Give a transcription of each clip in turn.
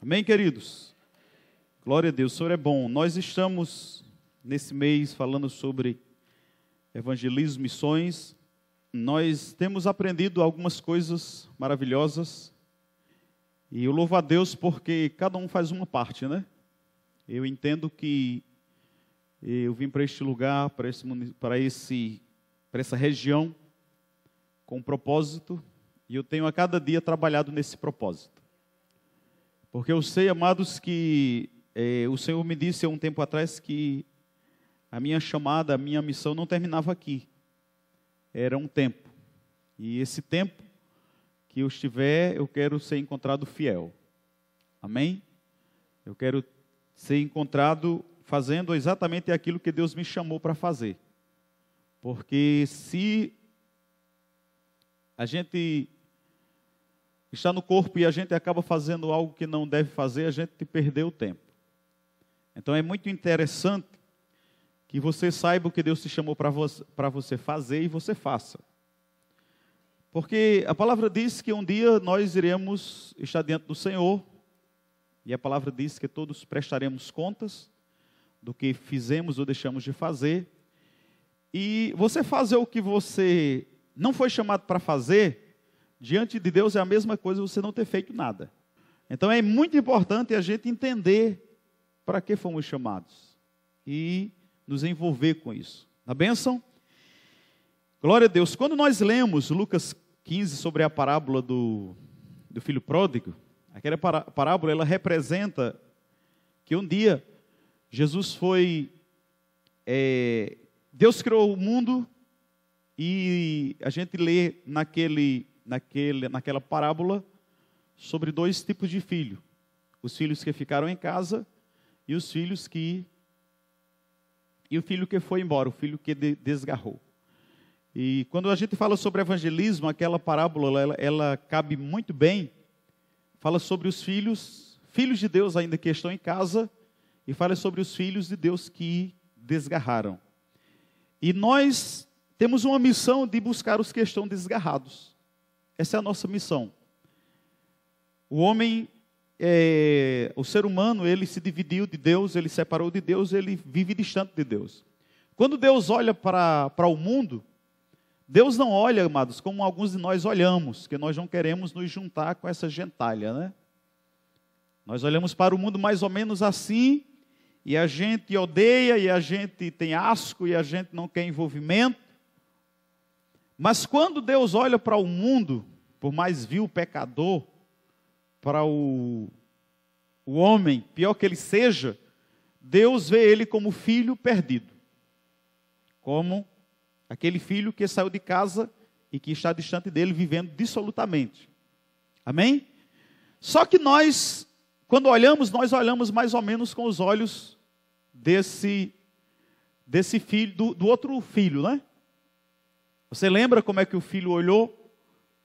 Amém, queridos? Glória a Deus, o Senhor é bom. Nós estamos nesse mês falando sobre evangelismo, missões. Nós temos aprendido algumas coisas maravilhosas. E eu louvo a Deus porque cada um faz uma parte, né? Eu entendo que eu vim para este lugar, para esse, para esse, para essa região, com um propósito, e eu tenho a cada dia trabalhado nesse propósito. Porque eu sei, amados, que é, o Senhor me disse há um tempo atrás que a minha chamada, a minha missão não terminava aqui. Era um tempo. E esse tempo que eu estiver, eu quero ser encontrado fiel. Amém? Eu quero ser encontrado fazendo exatamente aquilo que Deus me chamou para fazer. Porque se a gente está no corpo e a gente acaba fazendo algo que não deve fazer, a gente perdeu o tempo. Então é muito interessante que você saiba o que Deus te chamou para você, fazer e você faça. Porque a palavra diz que um dia nós iremos estar diante do Senhor, e a palavra diz que todos prestaremos contas do que fizemos ou deixamos de fazer. E você fazer o que você não foi chamado para fazer, diante de Deus é a mesma coisa você não ter feito nada. Então é muito importante a gente entender para que fomos chamados e nos envolver com isso. Na bênção? Glória a Deus. Quando nós lemos Lucas 15 sobre a parábola do, do filho pródigo, aquela parábola ela representa que um dia Jesus foi. É, Deus criou o mundo e a gente lê naquele naquele, naquela parábola sobre dois tipos de filho: os filhos que ficaram em casa e os filhos que. E o filho que foi embora, o filho que desgarrou. E quando a gente fala sobre evangelismo, aquela parábola ela, ela cabe muito bem. Fala sobre os filhos, filhos de Deus ainda que estão em casa, e fala sobre os filhos de Deus que desgarraram. E nós temos uma missão de buscar os que estão desgarrados. Essa é a nossa missão. O homem, é, o ser humano, ele se dividiu de Deus, ele separou de Deus, ele vive distante de Deus. Quando Deus olha para, o mundo, Deus não olha, amados, como alguns de nós olhamos, que nós não queremos nos juntar com essa gentalha, né? Nós olhamos para o mundo mais ou menos assim, e a gente odeia, e a gente tem asco, e a gente não quer envolvimento. Mas quando Deus olha para o mundo, por mais vil pecador, para o, o homem, pior que ele seja, Deus vê ele como filho perdido. Como aquele filho que saiu de casa e que está distante dele, vivendo dissolutamente. Amém? Só que nós, quando olhamos, nós olhamos mais ou menos com os olhos desse, desse filho, do, do outro filho, né? Você lembra como é que o filho olhou?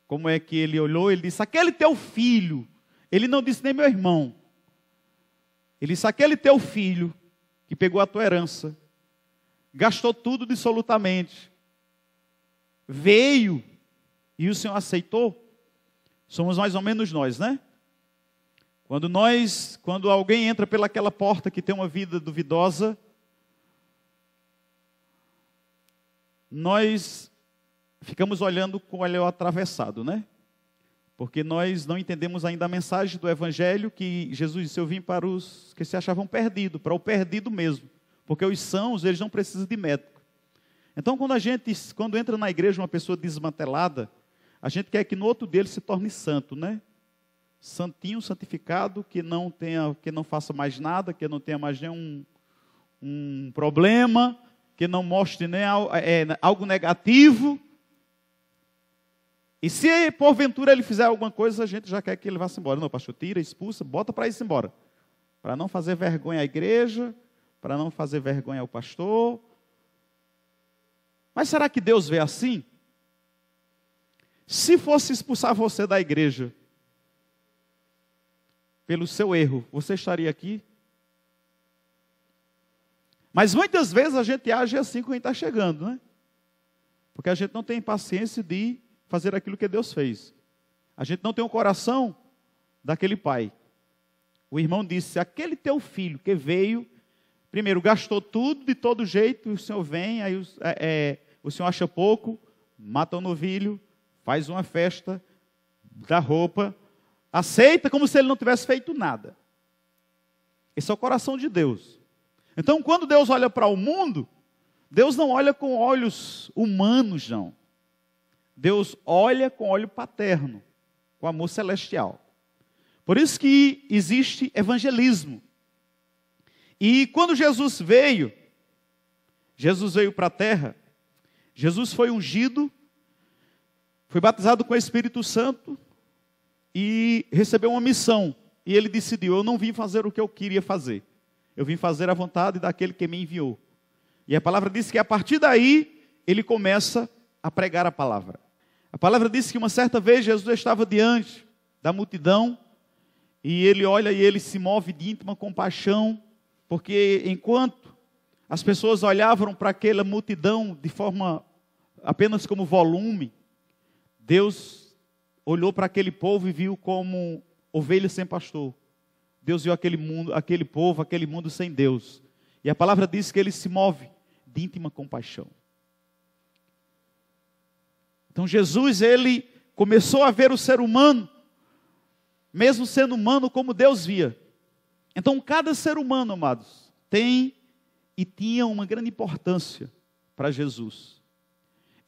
Como é que ele olhou? Ele disse: Aquele teu filho. Ele não disse nem meu irmão. Ele disse: Aquele teu filho que pegou a tua herança, gastou tudo dissolutamente, veio e o Senhor aceitou. Somos mais ou menos nós, né? Quando nós, quando alguém entra pelaquela porta que tem uma vida duvidosa, nós ficamos olhando com o olho atravessado, né? Porque nós não entendemos ainda a mensagem do Evangelho que Jesus disse: Eu vim para os que se achavam perdidos, para o perdido mesmo. Porque os sãos, eles não precisam de médico. Então, quando a gente, quando entra na igreja uma pessoa desmantelada, a gente quer que no outro dele se torne santo, né? Santinho, santificado, que não tenha, que não faça mais nada, que não tenha mais nenhum um problema, que não mostre nem é, algo negativo, e se porventura ele fizer alguma coisa, a gente já quer que ele vá-se embora. Não, pastor, tira, expulsa, bota para ir-se embora. Para não fazer vergonha à igreja, para não fazer vergonha ao pastor. Mas será que Deus vê assim? Se fosse expulsar você da igreja pelo seu erro, você estaria aqui? Mas muitas vezes a gente age assim quando está chegando, né? Porque a gente não tem paciência de fazer aquilo que Deus fez. A gente não tem o um coração daquele pai. o irmão disse: aquele teu filho que veio, primeiro gastou tudo de todo jeito, e o senhor vem, aí é, é, o senhor acha pouco, mata o novilho, faz uma festa, dá roupa, aceita como se ele não tivesse feito nada. Esse é o coração de Deus. Então, quando Deus olha para o mundo, Deus não olha com olhos humanos, não. Deus olha com olho paterno, com amor celestial. Por isso que existe evangelismo. E quando Jesus veio, Jesus veio para a terra, Jesus foi ungido, foi batizado com o Espírito Santo e recebeu uma missão. E ele decidiu: Eu não vim fazer o que eu queria fazer, eu vim fazer a vontade daquele que me enviou. E a palavra diz que a partir daí ele começa a pregar a palavra. A palavra diz que uma certa vez Jesus estava diante da multidão e ele olha e ele se move de íntima compaixão, porque enquanto as pessoas olhavam para aquela multidão de forma apenas como volume, Deus olhou para aquele povo e viu como ovelha sem pastor. Deus viu aquele mundo, aquele povo, aquele mundo sem Deus. E a palavra diz que ele se move de íntima compaixão. Então Jesus, ele começou a ver o ser humano mesmo sendo humano como Deus via. Então, cada ser humano, amados, tem e tinha uma grande importância para Jesus.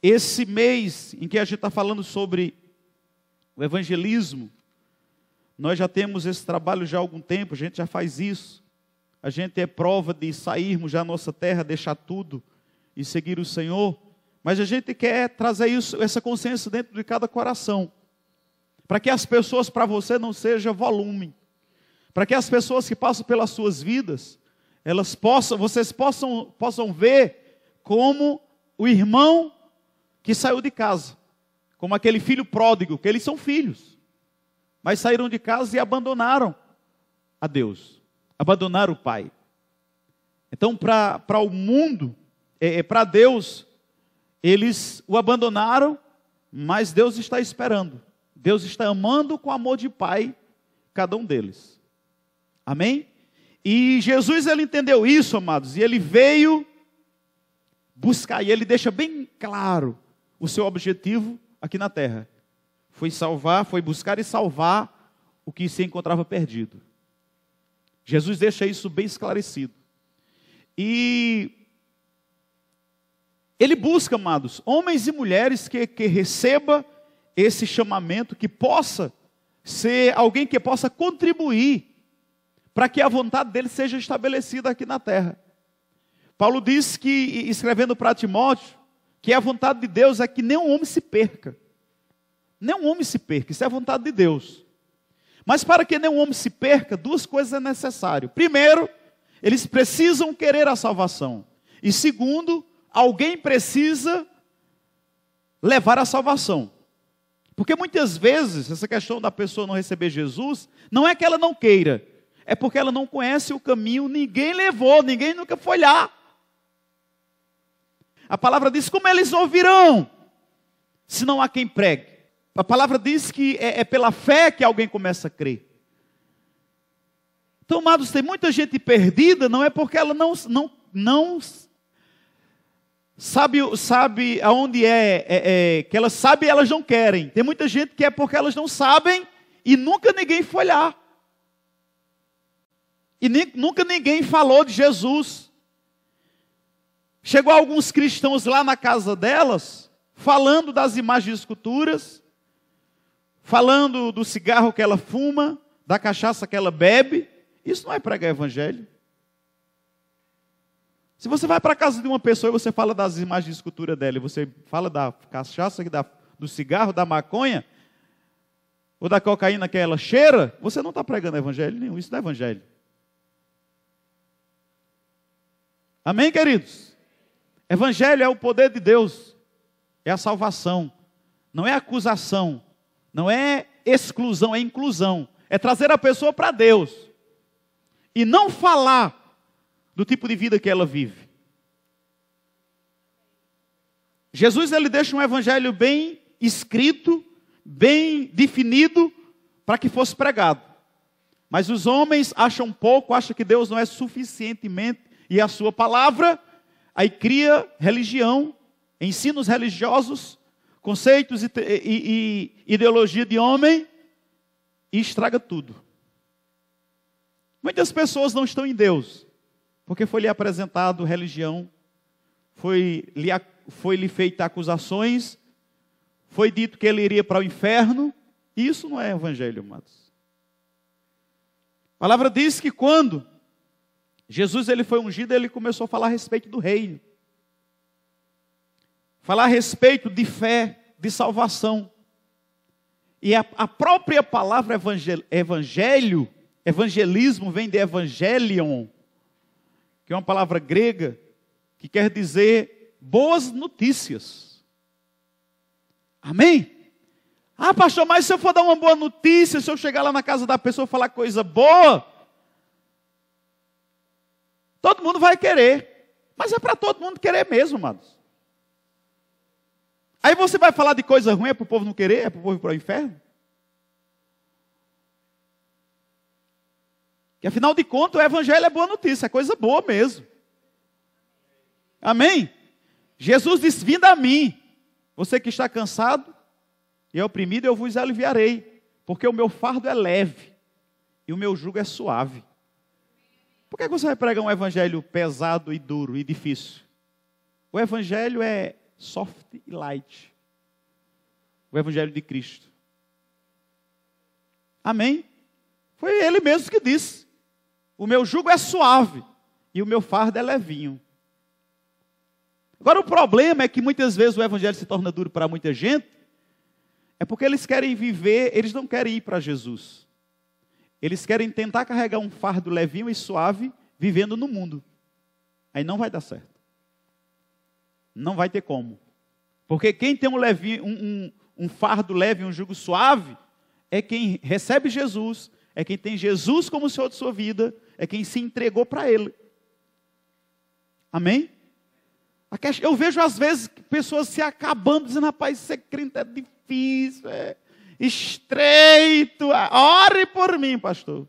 Esse mês em que a gente está falando sobre o evangelismo, nós já temos esse trabalho já há algum tempo, a gente já faz isso. A gente é prova de sairmos da nossa terra, deixar tudo e seguir o Senhor. Mas a gente quer trazer isso, essa consciência dentro de cada coração. Para que as pessoas para você não seja volume. Para que as pessoas que passam pelas suas vidas, elas possam, vocês possam, possam ver como o irmão que saiu de casa, como aquele filho pródigo, que eles são filhos, mas saíram de casa e abandonaram a Deus, abandonaram o Pai. Então, para o mundo, é, é para Deus, eles o abandonaram, mas Deus está esperando Deus está amando com amor de pai cada um deles. Amém? E Jesus ele entendeu isso, amados, e ele veio buscar, e ele deixa bem claro o seu objetivo aqui na terra. Foi salvar, foi buscar e salvar o que se encontrava perdido. Jesus deixa isso bem esclarecido. E ele busca, amados, homens e mulheres que, que receba esse chamamento, que possa ser alguém que possa contribuir para que a vontade dele seja estabelecida aqui na terra. Paulo diz que, escrevendo para Timóteo, que a vontade de Deus é que nenhum homem se perca. Nenhum homem se perca, isso é a vontade de Deus. Mas para que nenhum homem se perca, duas coisas é necessário. Primeiro, eles precisam querer a salvação. E segundo, alguém precisa levar a salvação. Porque muitas vezes, essa questão da pessoa não receber Jesus, não é que ela não queira, é porque ela não conhece o caminho, ninguém levou, ninguém nunca foi lá. A palavra diz: como eles ouvirão, se não há quem pregue? A palavra diz que é, é pela fé que alguém começa a crer. Então, amados, tem muita gente perdida, não é porque ela não, não, não sabe, sabe aonde é, é, é, que elas sabem e elas não querem. Tem muita gente que é porque elas não sabem e nunca ninguém foi lá. E nem, nunca ninguém falou de Jesus. Chegou alguns cristãos lá na casa delas, falando das imagens de esculturas, falando do cigarro que ela fuma, da cachaça que ela bebe. Isso não é pregar evangelho. Se você vai para a casa de uma pessoa e você fala das imagens de escultura dela, e você fala da cachaça, da, do cigarro, da maconha, ou da cocaína que ela cheira, você não está pregando evangelho nenhum, isso não é evangelho. Amém, queridos? Evangelho é o poder de Deus, é a salvação, não é acusação, não é exclusão, é inclusão, é trazer a pessoa para Deus e não falar do tipo de vida que ela vive. Jesus ele deixa um evangelho bem escrito, bem definido para que fosse pregado. Mas os homens acham pouco, acham que Deus não é suficientemente e a sua palavra, aí cria religião, ensinos religiosos, conceitos e, e, e ideologia de homem e estraga tudo. Muitas pessoas não estão em Deus, porque foi lhe apresentado religião, foi lhe, foi lhe feita acusações, foi dito que ele iria para o inferno, isso não é evangelho, amados. A palavra diz que quando Jesus ele foi ungido, ele começou a falar a respeito do reino. Falar a respeito de fé, de salvação. E a, a própria palavra evangel, evangelho, evangelismo vem de evangelion, que é uma palavra grega que quer dizer boas notícias. Amém? Ah, pastor, mas se eu for dar uma boa notícia, se eu chegar lá na casa da pessoa e falar coisa boa, todo mundo vai querer. Mas é para todo mundo querer mesmo, amados. Aí você vai falar de coisa ruim, é para o povo não querer, é para o povo ir para o inferno? Que afinal de contas o evangelho é boa notícia, é coisa boa mesmo. Amém? Jesus disse: Vinda a mim, você que está cansado e é oprimido, eu vos aliviarei, porque o meu fardo é leve e o meu jugo é suave. Por que você vai pregar um evangelho pesado e duro e difícil? O evangelho é soft e light. O Evangelho de Cristo. Amém? Foi ele mesmo que disse: O meu jugo é suave e o meu fardo é levinho. Agora, o problema é que muitas vezes o Evangelho se torna duro para muita gente, é porque eles querem viver, eles não querem ir para Jesus. Eles querem tentar carregar um fardo levinho e suave, vivendo no mundo. Aí não vai dar certo. Não vai ter como. Porque quem tem um, leve, um, um, um fardo leve, um jugo suave, é quem recebe Jesus, é quem tem Jesus como Senhor de sua vida, é quem se entregou para Ele. Amém? Eu vejo às vezes pessoas se acabando, dizendo, rapaz, ser crente é difícil, é estreito, ore por mim, pastor.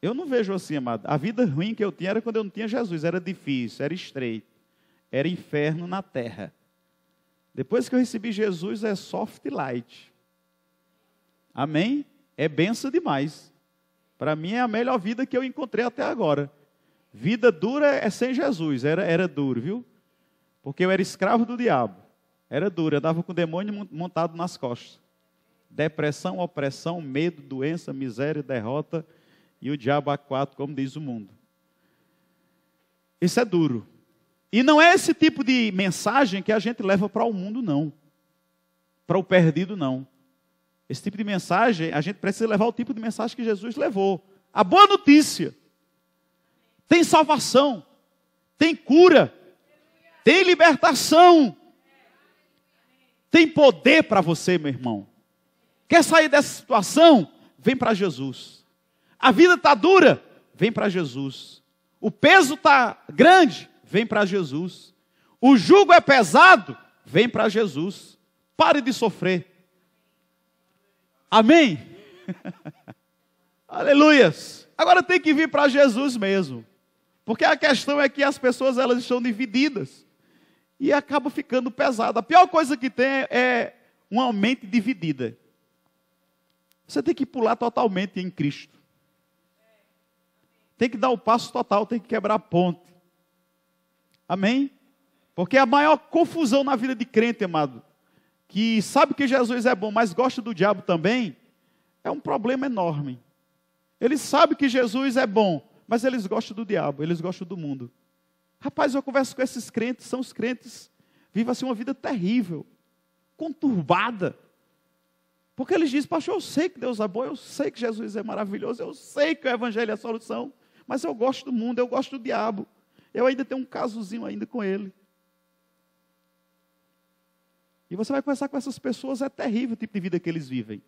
Eu não vejo assim, amado. A vida ruim que eu tinha era quando eu não tinha Jesus, era difícil, era estreito era inferno na terra. Depois que eu recebi Jesus, é soft light. Amém? É benção demais. Para mim é a melhor vida que eu encontrei até agora. Vida dura é sem Jesus, era, era duro, viu? Porque eu era escravo do diabo. Era duro, eu andava com o demônio montado nas costas. Depressão, opressão, medo, doença, miséria, derrota e o diabo a quatro, como diz o mundo. Isso é duro. E não é esse tipo de mensagem que a gente leva para o mundo, não. Para o perdido, não. Esse tipo de mensagem, a gente precisa levar o tipo de mensagem que Jesus levou. A boa notícia. Tem salvação. Tem cura. Tem libertação. Tem poder para você, meu irmão. Quer sair dessa situação? Vem para Jesus. A vida está dura? Vem para Jesus. O peso está grande? vem para Jesus. O jugo é pesado, vem para Jesus. Pare de sofrer. Amém? Aleluias. Agora tem que vir para Jesus mesmo. Porque a questão é que as pessoas elas estão divididas. E acaba ficando pesado. A pior coisa que tem é uma mente dividida. Você tem que pular totalmente em Cristo. Tem que dar o passo total, tem que quebrar a ponte. Amém? Porque a maior confusão na vida de crente, amado, que sabe que Jesus é bom, mas gosta do diabo também, é um problema enorme. Eles sabem que Jesus é bom, mas eles gostam do diabo, eles gostam do mundo. Rapaz, eu converso com esses crentes, são os crentes, vivem assim uma vida terrível, conturbada. Porque eles dizem, pastor, eu sei que Deus é bom, eu sei que Jesus é maravilhoso, eu sei que o Evangelho é a solução, mas eu gosto do mundo, eu gosto do diabo. Eu ainda tenho um casozinho ainda com ele. E você vai conversar com essas pessoas, é terrível o tipo de vida que eles vivem.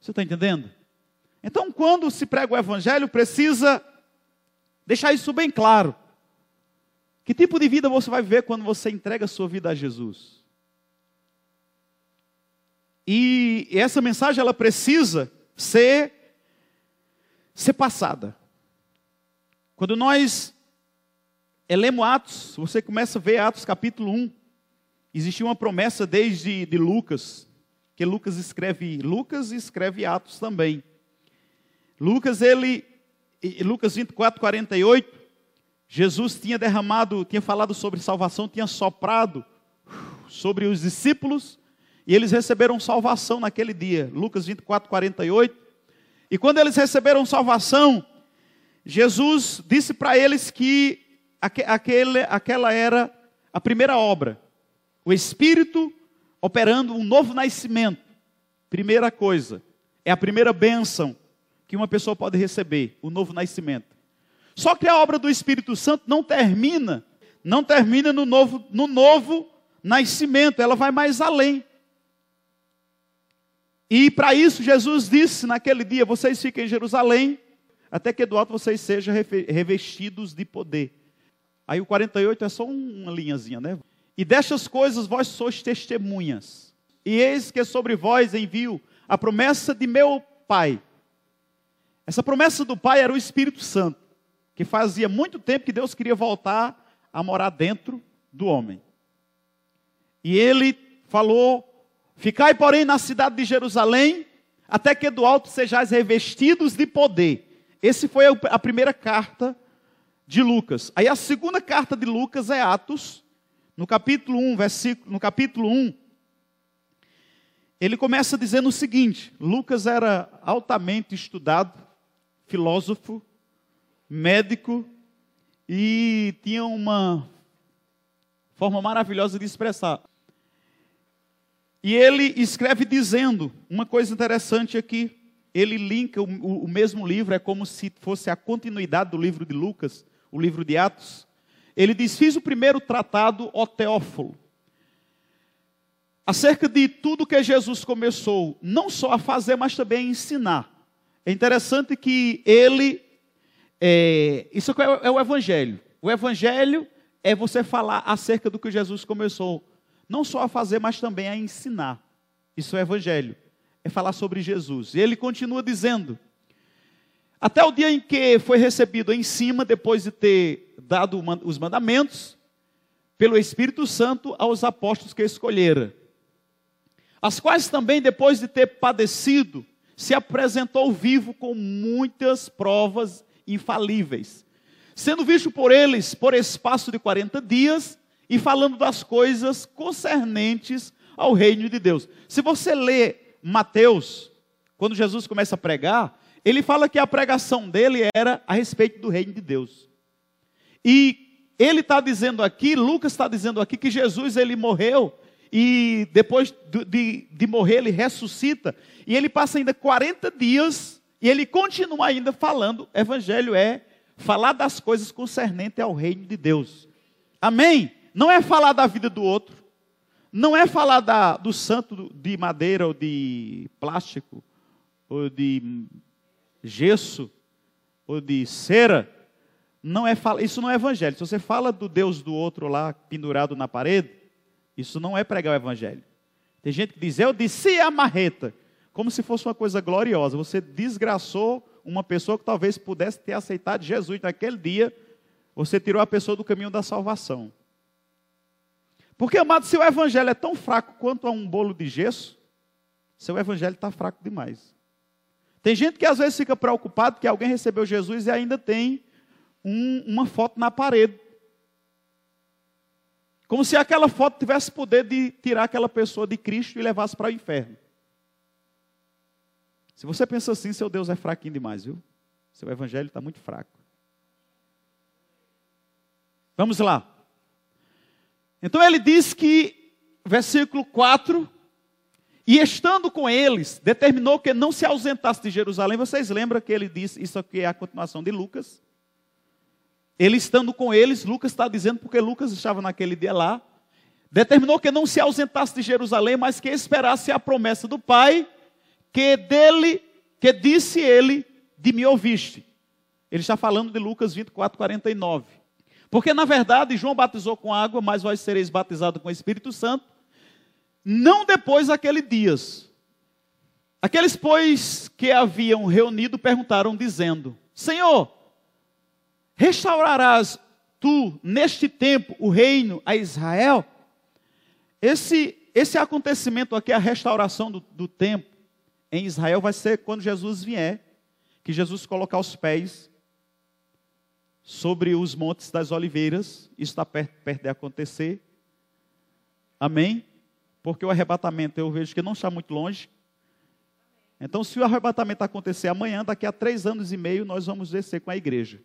Você está entendendo? Então, quando se prega o evangelho, precisa deixar isso bem claro. Que tipo de vida você vai viver quando você entrega a sua vida a Jesus? E essa mensagem ela precisa ser, ser passada. Quando nós lemos Atos, você começa a ver Atos capítulo 1, existia uma promessa desde de Lucas, que Lucas escreve Lucas e escreve Atos também. Lucas, ele, Lucas 24, 48, Jesus tinha derramado, tinha falado sobre salvação, tinha soprado sobre os discípulos, e eles receberam salvação naquele dia. Lucas 24, 48. E quando eles receberam salvação, Jesus disse para eles que aquele, aquela era a primeira obra. O Espírito operando um novo nascimento. Primeira coisa, é a primeira bênção que uma pessoa pode receber, o novo nascimento. Só que a obra do Espírito Santo não termina, não termina no novo, no novo nascimento, ela vai mais além. E para isso Jesus disse naquele dia: vocês fiquem em Jerusalém, até que do alto vocês sejam revestidos de poder. Aí o 48 é só uma linhazinha, né? E destas coisas vós sois testemunhas. E eis que sobre vós envio a promessa de meu Pai. Essa promessa do Pai era o Espírito Santo que fazia muito tempo que Deus queria voltar a morar dentro do homem. E ele falou: Ficai, porém, na cidade de Jerusalém, até que do alto sejais revestidos de poder. Esse foi a primeira carta de Lucas. Aí a segunda carta de Lucas é Atos, no capítulo 1, versículo, no capítulo 1, ele começa dizendo o seguinte: Lucas era altamente estudado, filósofo, médico e tinha uma forma maravilhosa de expressar. E ele escreve dizendo uma coisa interessante aqui. Ele linka o, o, mesmo livro, é como se fosse a continuidade do livro de Lucas, o livro de Atos. Ele diz: Fiz o primeiro tratado, ó Teófilo, acerca de tudo que Jesus começou, não só a fazer, mas também a ensinar. É interessante que ele é, isso é, é o Evangelho. O Evangelho é você falar acerca do que Jesus começou, não só a fazer, mas também a ensinar. Isso é Evangelho. É falar sobre Jesus. E ele continua dizendo: até o dia em que foi recebido em cima, depois de ter dado os mandamentos, pelo Espírito Santo aos apóstolos que escolhera, as quais também, depois de ter padecido, se apresentou vivo com muitas provas infalíveis, sendo visto por eles por espaço de 40 dias e falando das coisas concernentes ao reino de Deus. Se você lê Mateus, quando Jesus começa a pregar, ele fala que a pregação dele era a respeito do reino de Deus. E ele está dizendo aqui, Lucas está dizendo aqui que Jesus ele morreu e depois de, de, morrer ele ressuscita e ele passa ainda 40 dias e ele continua ainda falando, evangelho é falar das coisas concernentes ao reino de Deus. Amém? Não é falar da vida do outro, não é falar da, do santo de madeira ou de plástico, ou de gesso, ou de cera. Não é isso não é evangelho. Se você fala do Deus do outro lá pendurado na parede, isso não é pregar o evangelho. Tem gente que diz, eu disse a marreta como se fosse uma coisa gloriosa. Você desgraçou uma pessoa que talvez pudesse ter aceitado Jesus naquele dia, você tirou a pessoa do caminho da salvação. Porque, amado, se o evangelho é tão fraco quanto a um bolo de gesso, seu evangelho está fraco demais. Tem gente que às vezes fica preocupado que alguém recebeu Jesus e ainda tem um, uma foto na parede. Como se aquela foto tivesse poder de tirar aquela pessoa de Cristo e levasse para o inferno. Se você pensa assim, seu Deus é fraquinho demais, viu? Seu evangelho está muito fraco. Vamos lá. Então ele diz que, versículo 4, e estando com eles, determinou que não se ausentasse de Jerusalém. Vocês lembram que ele disse, isso aqui é a continuação de Lucas. Ele estando com eles, Lucas está dizendo, porque Lucas estava naquele dia lá, determinou que não se ausentasse de Jerusalém, mas que esperasse a promessa do Pai, que dele, que disse ele, de me ouviste. Ele está falando de Lucas 24, 49. Porque, na verdade, João batizou com água, mas vós sereis batizados com o Espírito Santo, não depois daquele dias. Aqueles, pois, que haviam reunido perguntaram, dizendo: Senhor, restaurarás tu, neste tempo, o reino a Israel? Esse, esse acontecimento aqui, a restauração do, do tempo em Israel, vai ser quando Jesus vier, que Jesus colocar os pés sobre os montes das oliveiras, isso está perto, perto de acontecer. Amém? Porque o arrebatamento eu vejo que não está muito longe. Então, se o arrebatamento acontecer amanhã, daqui a três anos e meio, nós vamos descer com a igreja.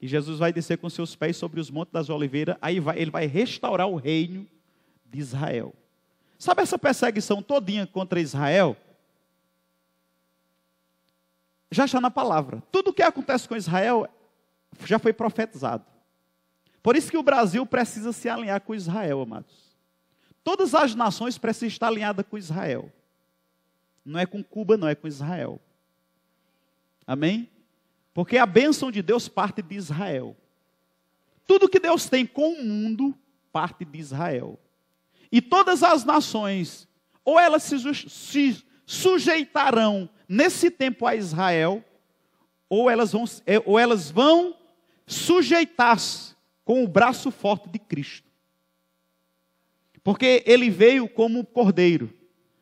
E Jesus vai descer com seus pés sobre os montes das oliveiras, aí vai, ele vai restaurar o reino de Israel. Sabe essa perseguição todinha contra Israel? Já está na palavra. Tudo o que acontece com Israel já foi profetizado. Por isso que o Brasil precisa se alinhar com Israel, amados. Todas as nações precisam estar alinhadas com Israel. Não é com Cuba, não é com Israel. Amém? Porque a bênção de Deus parte de Israel. Tudo que Deus tem com o mundo parte de Israel. E todas as nações, ou elas se, sujeitarão nesse tempo a Israel, ou elas vão, é, ou elas vão sujeitar-se com o braço forte de Cristo. Porque ele veio como cordeiro,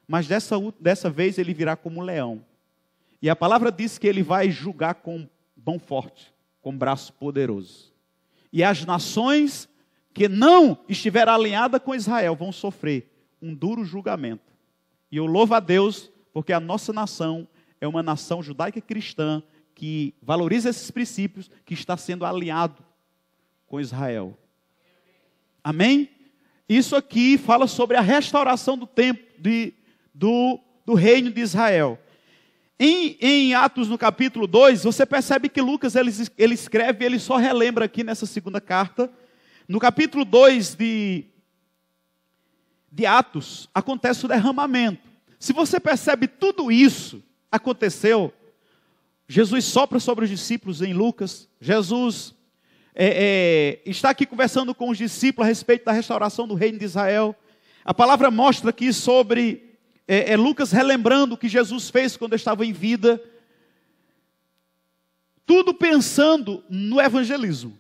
mas dessa, dessa vez ele virá como leão. E a palavra diz que ele vai julgar com mão forte, com braço poderoso. E as nações que não estiver alinhadas com Israel vão sofrer um duro julgamento. E eu louvo a Deus, porque a nossa nação é uma nação judaica cristã que valoriza esses princípios, que está sendo alinhado com Israel. Amém? Isso aqui fala sobre a restauração do tempo de, do, do reino de Israel. Em, em, Atos, no capítulo 2, você percebe que Lucas ele, ele escreve, ele só relembra aqui nessa segunda carta. No capítulo 2 de, de Atos, acontece o derramamento. Se você percebe tudo isso aconteceu, Jesus sopra sobre os discípulos em Lucas, Jesus é, é, está aqui conversando com os discípulos a respeito da restauração do reino de Israel. A palavra mostra aqui sobre é, é, Lucas relembrando o que Jesus fez quando estava em vida, tudo pensando no evangelismo.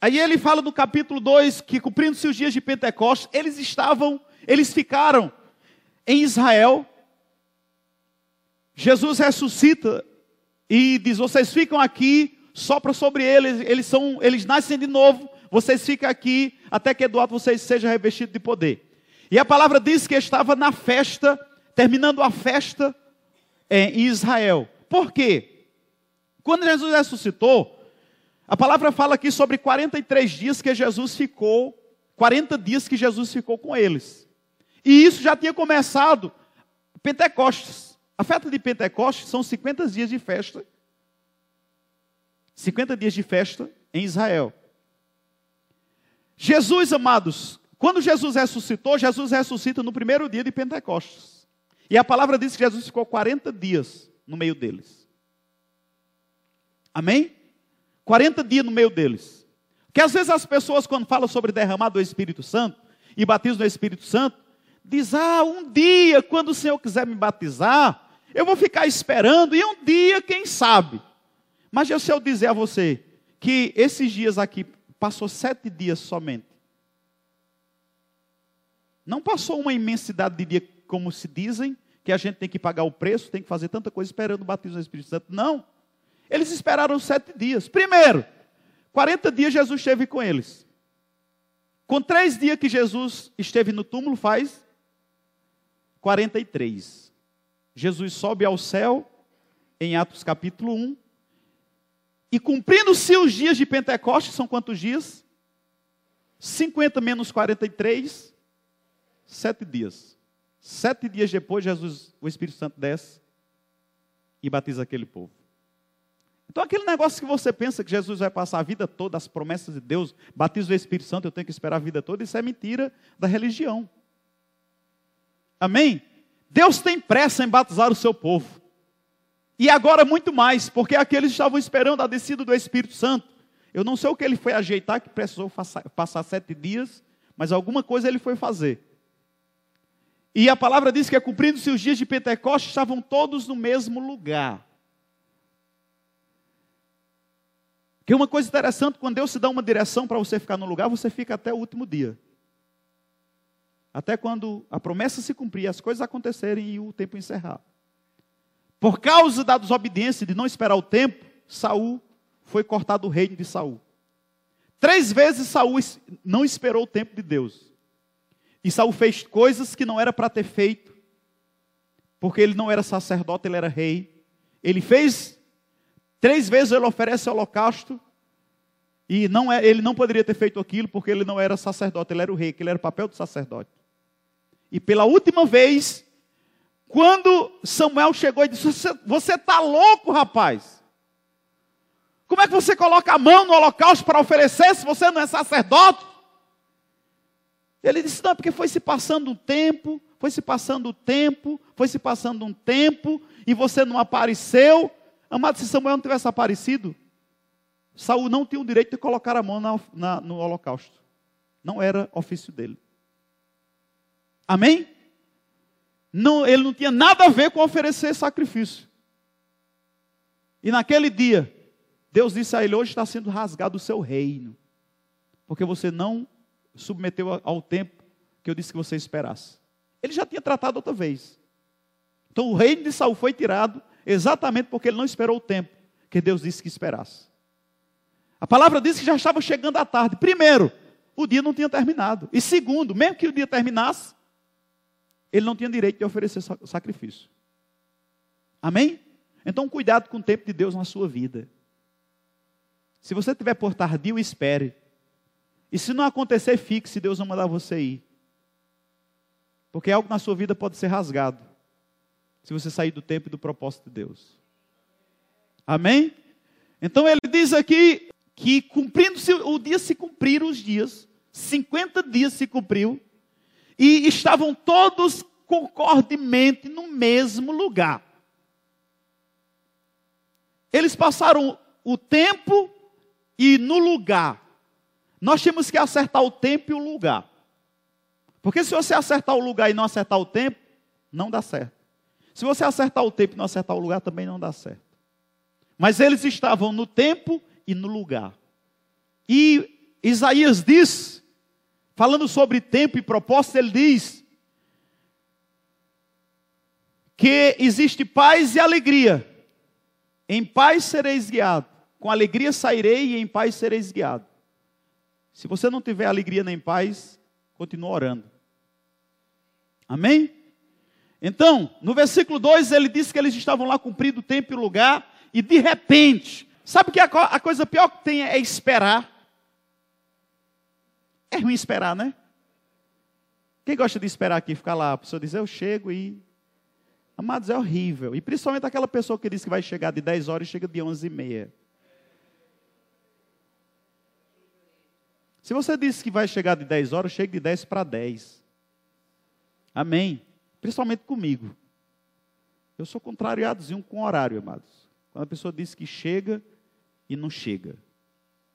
Aí ele fala no capítulo 2 que, cumprindo-se os dias de Pentecostes, eles estavam, eles ficaram em Israel. Jesus ressuscita e diz: Vocês ficam aqui, sopra sobre eles, eles, são, eles nascem de novo, vocês ficam aqui até que Eduardo vocês sejam revestidos de poder. E a palavra diz que estava na festa, terminando a festa é, em Israel. Por quê? Quando Jesus ressuscitou, a palavra fala aqui sobre 43 dias que Jesus ficou, 40 dias que Jesus ficou com eles. E isso já tinha começado Pentecostes. A festa de Pentecostes são 50 dias de festa. 50 dias de festa em Israel. Jesus, amados, quando Jesus ressuscitou, Jesus ressuscita no primeiro dia de Pentecostes. E a palavra diz que Jesus ficou 40 dias no meio deles. Amém? 40 dias no meio deles. Que às vezes as pessoas, quando falam sobre derramar do Espírito Santo e batismo do Espírito Santo, diz: Ah, um dia, quando o Senhor quiser me batizar, eu vou ficar esperando, e um dia, quem sabe. Mas se eu dizer a você que esses dias aqui passou sete dias somente, não passou uma imensidade de dia, como se dizem, que a gente tem que pagar o preço, tem que fazer tanta coisa esperando o batismo do Espírito Santo. Não. Eles esperaram sete dias. Primeiro, 40 dias Jesus esteve com eles. Com três dias que Jesus esteve no túmulo, faz 43. Jesus sobe ao céu, em Atos capítulo 1. E cumprindo-se os dias de Pentecostes, são quantos dias? 50 menos 43, Sete dias. Sete dias depois, Jesus, o Espírito Santo desce e batiza aquele povo. Então, aquele negócio que você pensa que Jesus vai passar a vida toda, as promessas de Deus, batiza o Espírito Santo, eu tenho que esperar a vida toda, isso é mentira da religião. Amém? Deus tem pressa em batizar o seu povo. E agora muito mais, porque aqueles estavam esperando a descida do Espírito Santo. Eu não sei o que ele foi ajeitar, que precisou passar sete dias, mas alguma coisa ele foi fazer. E a palavra diz que, é cumprindo-se os dias de Pentecostes, estavam todos no mesmo lugar. Que uma coisa interessante, quando Deus te dá uma direção para você ficar no lugar, você fica até o último dia. Até quando a promessa se cumprir, as coisas acontecerem e o tempo encerrar. Por causa da desobediência de não esperar o tempo, Saul foi cortado o reino de Saul. Três vezes Saul não esperou o tempo de Deus. E Saul fez coisas que não era para ter feito, porque ele não era sacerdote, ele era rei. Ele fez três vezes ele oferece holocausto e não é, ele não poderia ter feito aquilo porque ele não era sacerdote, ele era o rei, que ele era o papel do sacerdote. E pela última vez, quando Samuel chegou e disse: Você está louco, rapaz? Como é que você coloca a mão no holocausto para oferecer se você não é sacerdote? Ele disse: Não, porque foi se passando um tempo, foi se passando o tempo, foi se passando um tempo, e você não apareceu. Amado, se Samuel não tivesse aparecido, Saul não tinha o direito de colocar a mão na, na, no holocausto. Não era ofício dele. Amém? Não, ele não tinha nada a ver com oferecer sacrifício. E naquele dia, Deus disse a ele: Hoje está sendo rasgado o seu reino, porque você não submeteu ao tempo que eu disse que você esperasse. Ele já tinha tratado outra vez. Então o reino de Saul foi tirado exatamente porque ele não esperou o tempo que Deus disse que esperasse. A palavra diz que já estava chegando a tarde. Primeiro, o dia não tinha terminado. E segundo, mesmo que o dia terminasse, ele não tinha direito de oferecer sacrifício. Amém? Então, cuidado com o tempo de Deus na sua vida. Se você tiver por tardio, espere. E se não acontecer, fique, se Deus não mandar você ir. Porque algo na sua vida pode ser rasgado. Se você sair do tempo e do propósito de Deus. Amém? Então ele diz aqui que cumprindo-se o dia se cumpriram os dias, 50 dias se cumpriu, e estavam todos concordemente no mesmo lugar. Eles passaram o tempo e no lugar. Nós temos que acertar o tempo e o lugar. Porque se você acertar o lugar e não acertar o tempo, não dá certo. Se você acertar o tempo e não acertar o lugar, também não dá certo. Mas eles estavam no tempo e no lugar. E Isaías diz, falando sobre tempo e propósito, ele diz que existe paz e alegria. Em paz sereis guiado, com alegria sairei e em paz sereis guiado. Se você não tiver alegria nem paz, continue orando. Amém? Então, no versículo 2, ele disse que eles estavam lá cumprindo o tempo e o lugar, e de repente, sabe que a, a coisa pior que tem é esperar? É ruim esperar, né? Quem gosta de esperar aqui, ficar lá, a pessoa diz, eu chego e. Amados, é horrível. E principalmente aquela pessoa que diz que vai chegar de 10 horas e chega de 11 e meia. Se você disse que vai chegar de 10 horas, chegue de 10 para 10. Amém. Principalmente comigo. Eu sou contrariadozinho com horário, amados. Quando a pessoa diz que chega e não chega.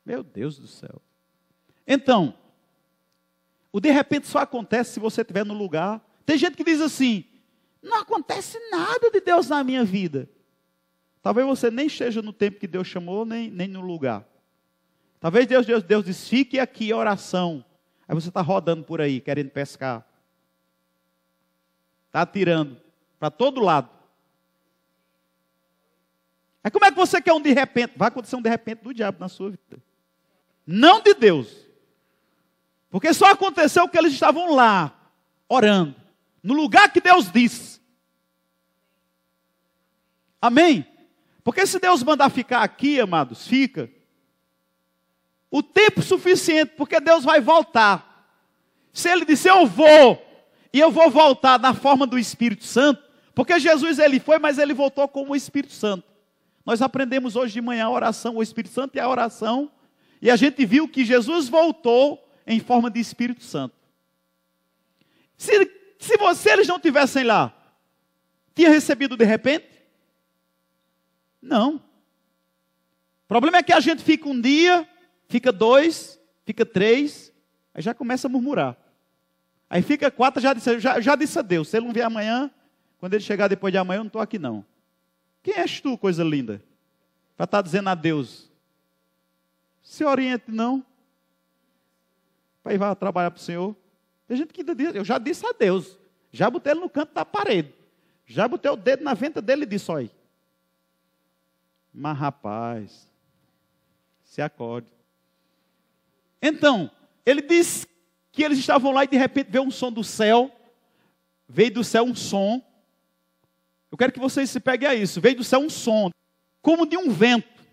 Meu Deus do céu. Então, o de repente só acontece se você estiver no lugar. Tem gente que diz assim: não acontece nada de Deus na minha vida. Talvez você nem esteja no tempo que Deus chamou, nem, nem no lugar. Talvez Deus, Deus, Deus diz, fique aqui oração. Aí você está rodando por aí, querendo pescar. Está atirando para todo lado. Aí como é que você quer um de repente? Vai acontecer um de repente do diabo na sua vida. Não de Deus. Porque só aconteceu que eles estavam lá, orando, no lugar que Deus disse. Amém? Porque se Deus mandar ficar aqui, amados, fica o tempo suficiente, porque Deus vai voltar. Se ele disser eu vou, e eu vou voltar na forma do Espírito Santo, porque Jesus ele foi, mas ele voltou como o Espírito Santo. Nós aprendemos hoje de manhã a oração, o Espírito Santo e a oração, e a gente viu que Jesus voltou em forma de Espírito Santo. Se, se você, eles não tivessem lá, tinha recebido de repente? Não. O problema é que a gente fica um dia, fica dois, fica três, aí já começa a murmurar. Aí fica quatro, já disse, já, já disse a Deus, se ele não vier amanhã, quando ele chegar depois de amanhã, eu não estou aqui não. Quem és tu, coisa linda? Para estar tá dizendo a Deus. Se oriente não. Para ir vai trabalhar para o Senhor. Tem gente que ainda diz, eu já disse a Deus. Já botei ele no canto da parede. Já botei o dedo na venta dele e disse, olha. Mas rapaz, se acorde. Então, ele diz que eles estavam lá e de repente veio um som do céu. Veio do céu um som. Eu quero que vocês se peguem a isso. Veio do céu um som, como de um vento,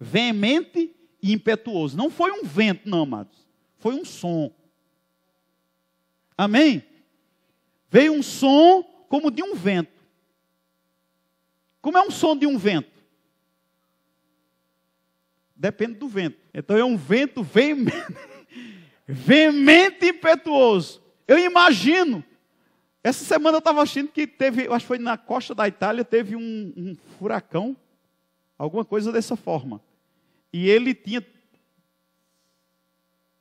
veemente e impetuoso. Não foi um vento, não, amados. Foi um som. Amém? Veio um som como de um vento. Como é um som de um vento? Depende do vento. Então é um vento veemente, e impetuoso. Eu imagino. Essa semana eu estava achando que teve, acho que foi na costa da Itália, teve um, um furacão, alguma coisa dessa forma. E ele tinha,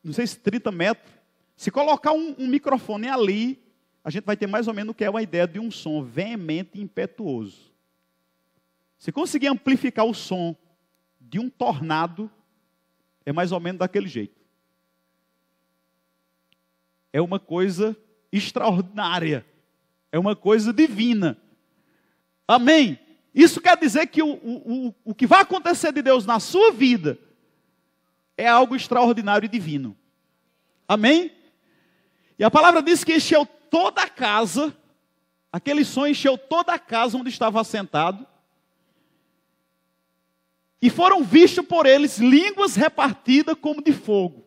não sei se 30 metros. Se colocar um, um microfone ali, a gente vai ter mais ou menos o que é uma ideia de um som veemente e impetuoso. Se conseguir amplificar o som de um tornado, é mais ou menos daquele jeito. É uma coisa extraordinária. É uma coisa divina. Amém? Isso quer dizer que o, o, o que vai acontecer de Deus na sua vida é algo extraordinário e divino. Amém? E a palavra diz que encheu toda a casa, aquele som encheu toda a casa onde estava assentado, e foram vistos por eles línguas repartidas como de fogo.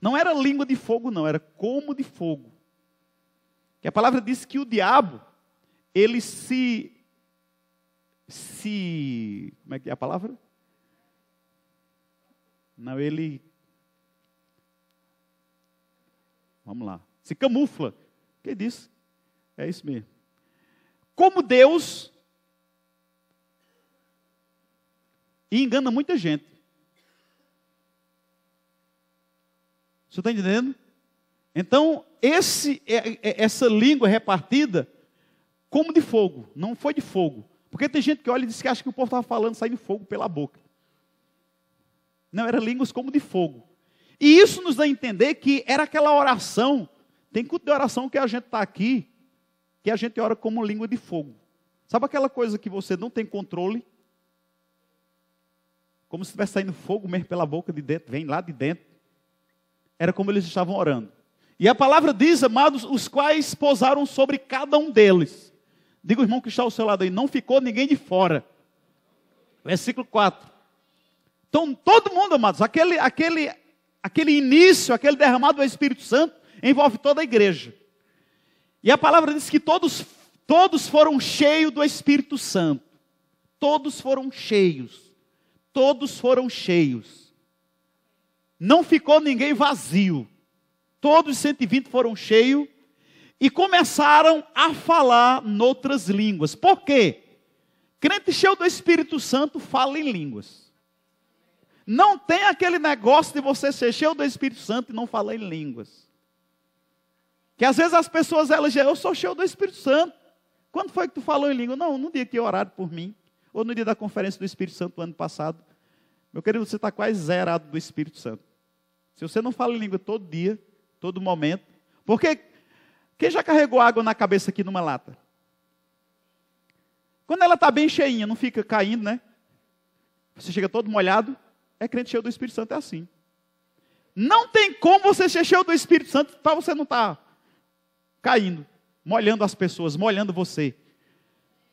Não era língua de fogo, não, era como de fogo. Que a palavra diz que o diabo, ele se se. Como é que é a palavra? Não, ele. Vamos lá. Se camufla. Quem disse? É isso mesmo. Como Deus. E engana muita gente. Você está entendendo? Então, esse, é, é, essa língua repartida, como de fogo, não foi de fogo, porque tem gente que olha e diz que acha que o povo estava falando saindo fogo pela boca. Não, era línguas como de fogo. E isso nos dá a entender que era aquela oração. Tem culto de oração que a gente está aqui, que a gente ora como língua de fogo. Sabe aquela coisa que você não tem controle? Como se estivesse saindo fogo mesmo pela boca de dentro, vem lá de dentro. Era como eles estavam orando. E a palavra diz, amados, os quais pousaram sobre cada um deles. Diga o irmão que está ao seu lado aí, não ficou ninguém de fora. Versículo 4. Então, todo mundo, amados, aquele, aquele, aquele início, aquele derramado do Espírito Santo, envolve toda a igreja. E a palavra diz que todos, todos foram cheios do Espírito Santo. Todos foram cheios. Todos foram cheios. Não ficou ninguém vazio. Todos os 120 foram cheios e começaram a falar noutras línguas. Por quê? Crente cheio do Espírito Santo fala em línguas. Não tem aquele negócio de você ser cheio do Espírito Santo e não falar em línguas. Que às vezes as pessoas elas dizem, eu sou cheio do Espírito Santo. Quando foi que tu falou em língua? Não, no dia que oraram por mim, ou no dia da conferência do Espírito Santo do ano passado. Meu querido, você está quase zerado do Espírito Santo. Se você não fala em língua todo dia, todo momento, porque quem já carregou água na cabeça aqui numa lata? Quando ela está bem cheinha, não fica caindo, né? Você chega todo molhado, é crente cheio do Espírito Santo, é assim. Não tem como você ser cheio do Espírito Santo para você não estar tá caindo, molhando as pessoas, molhando você.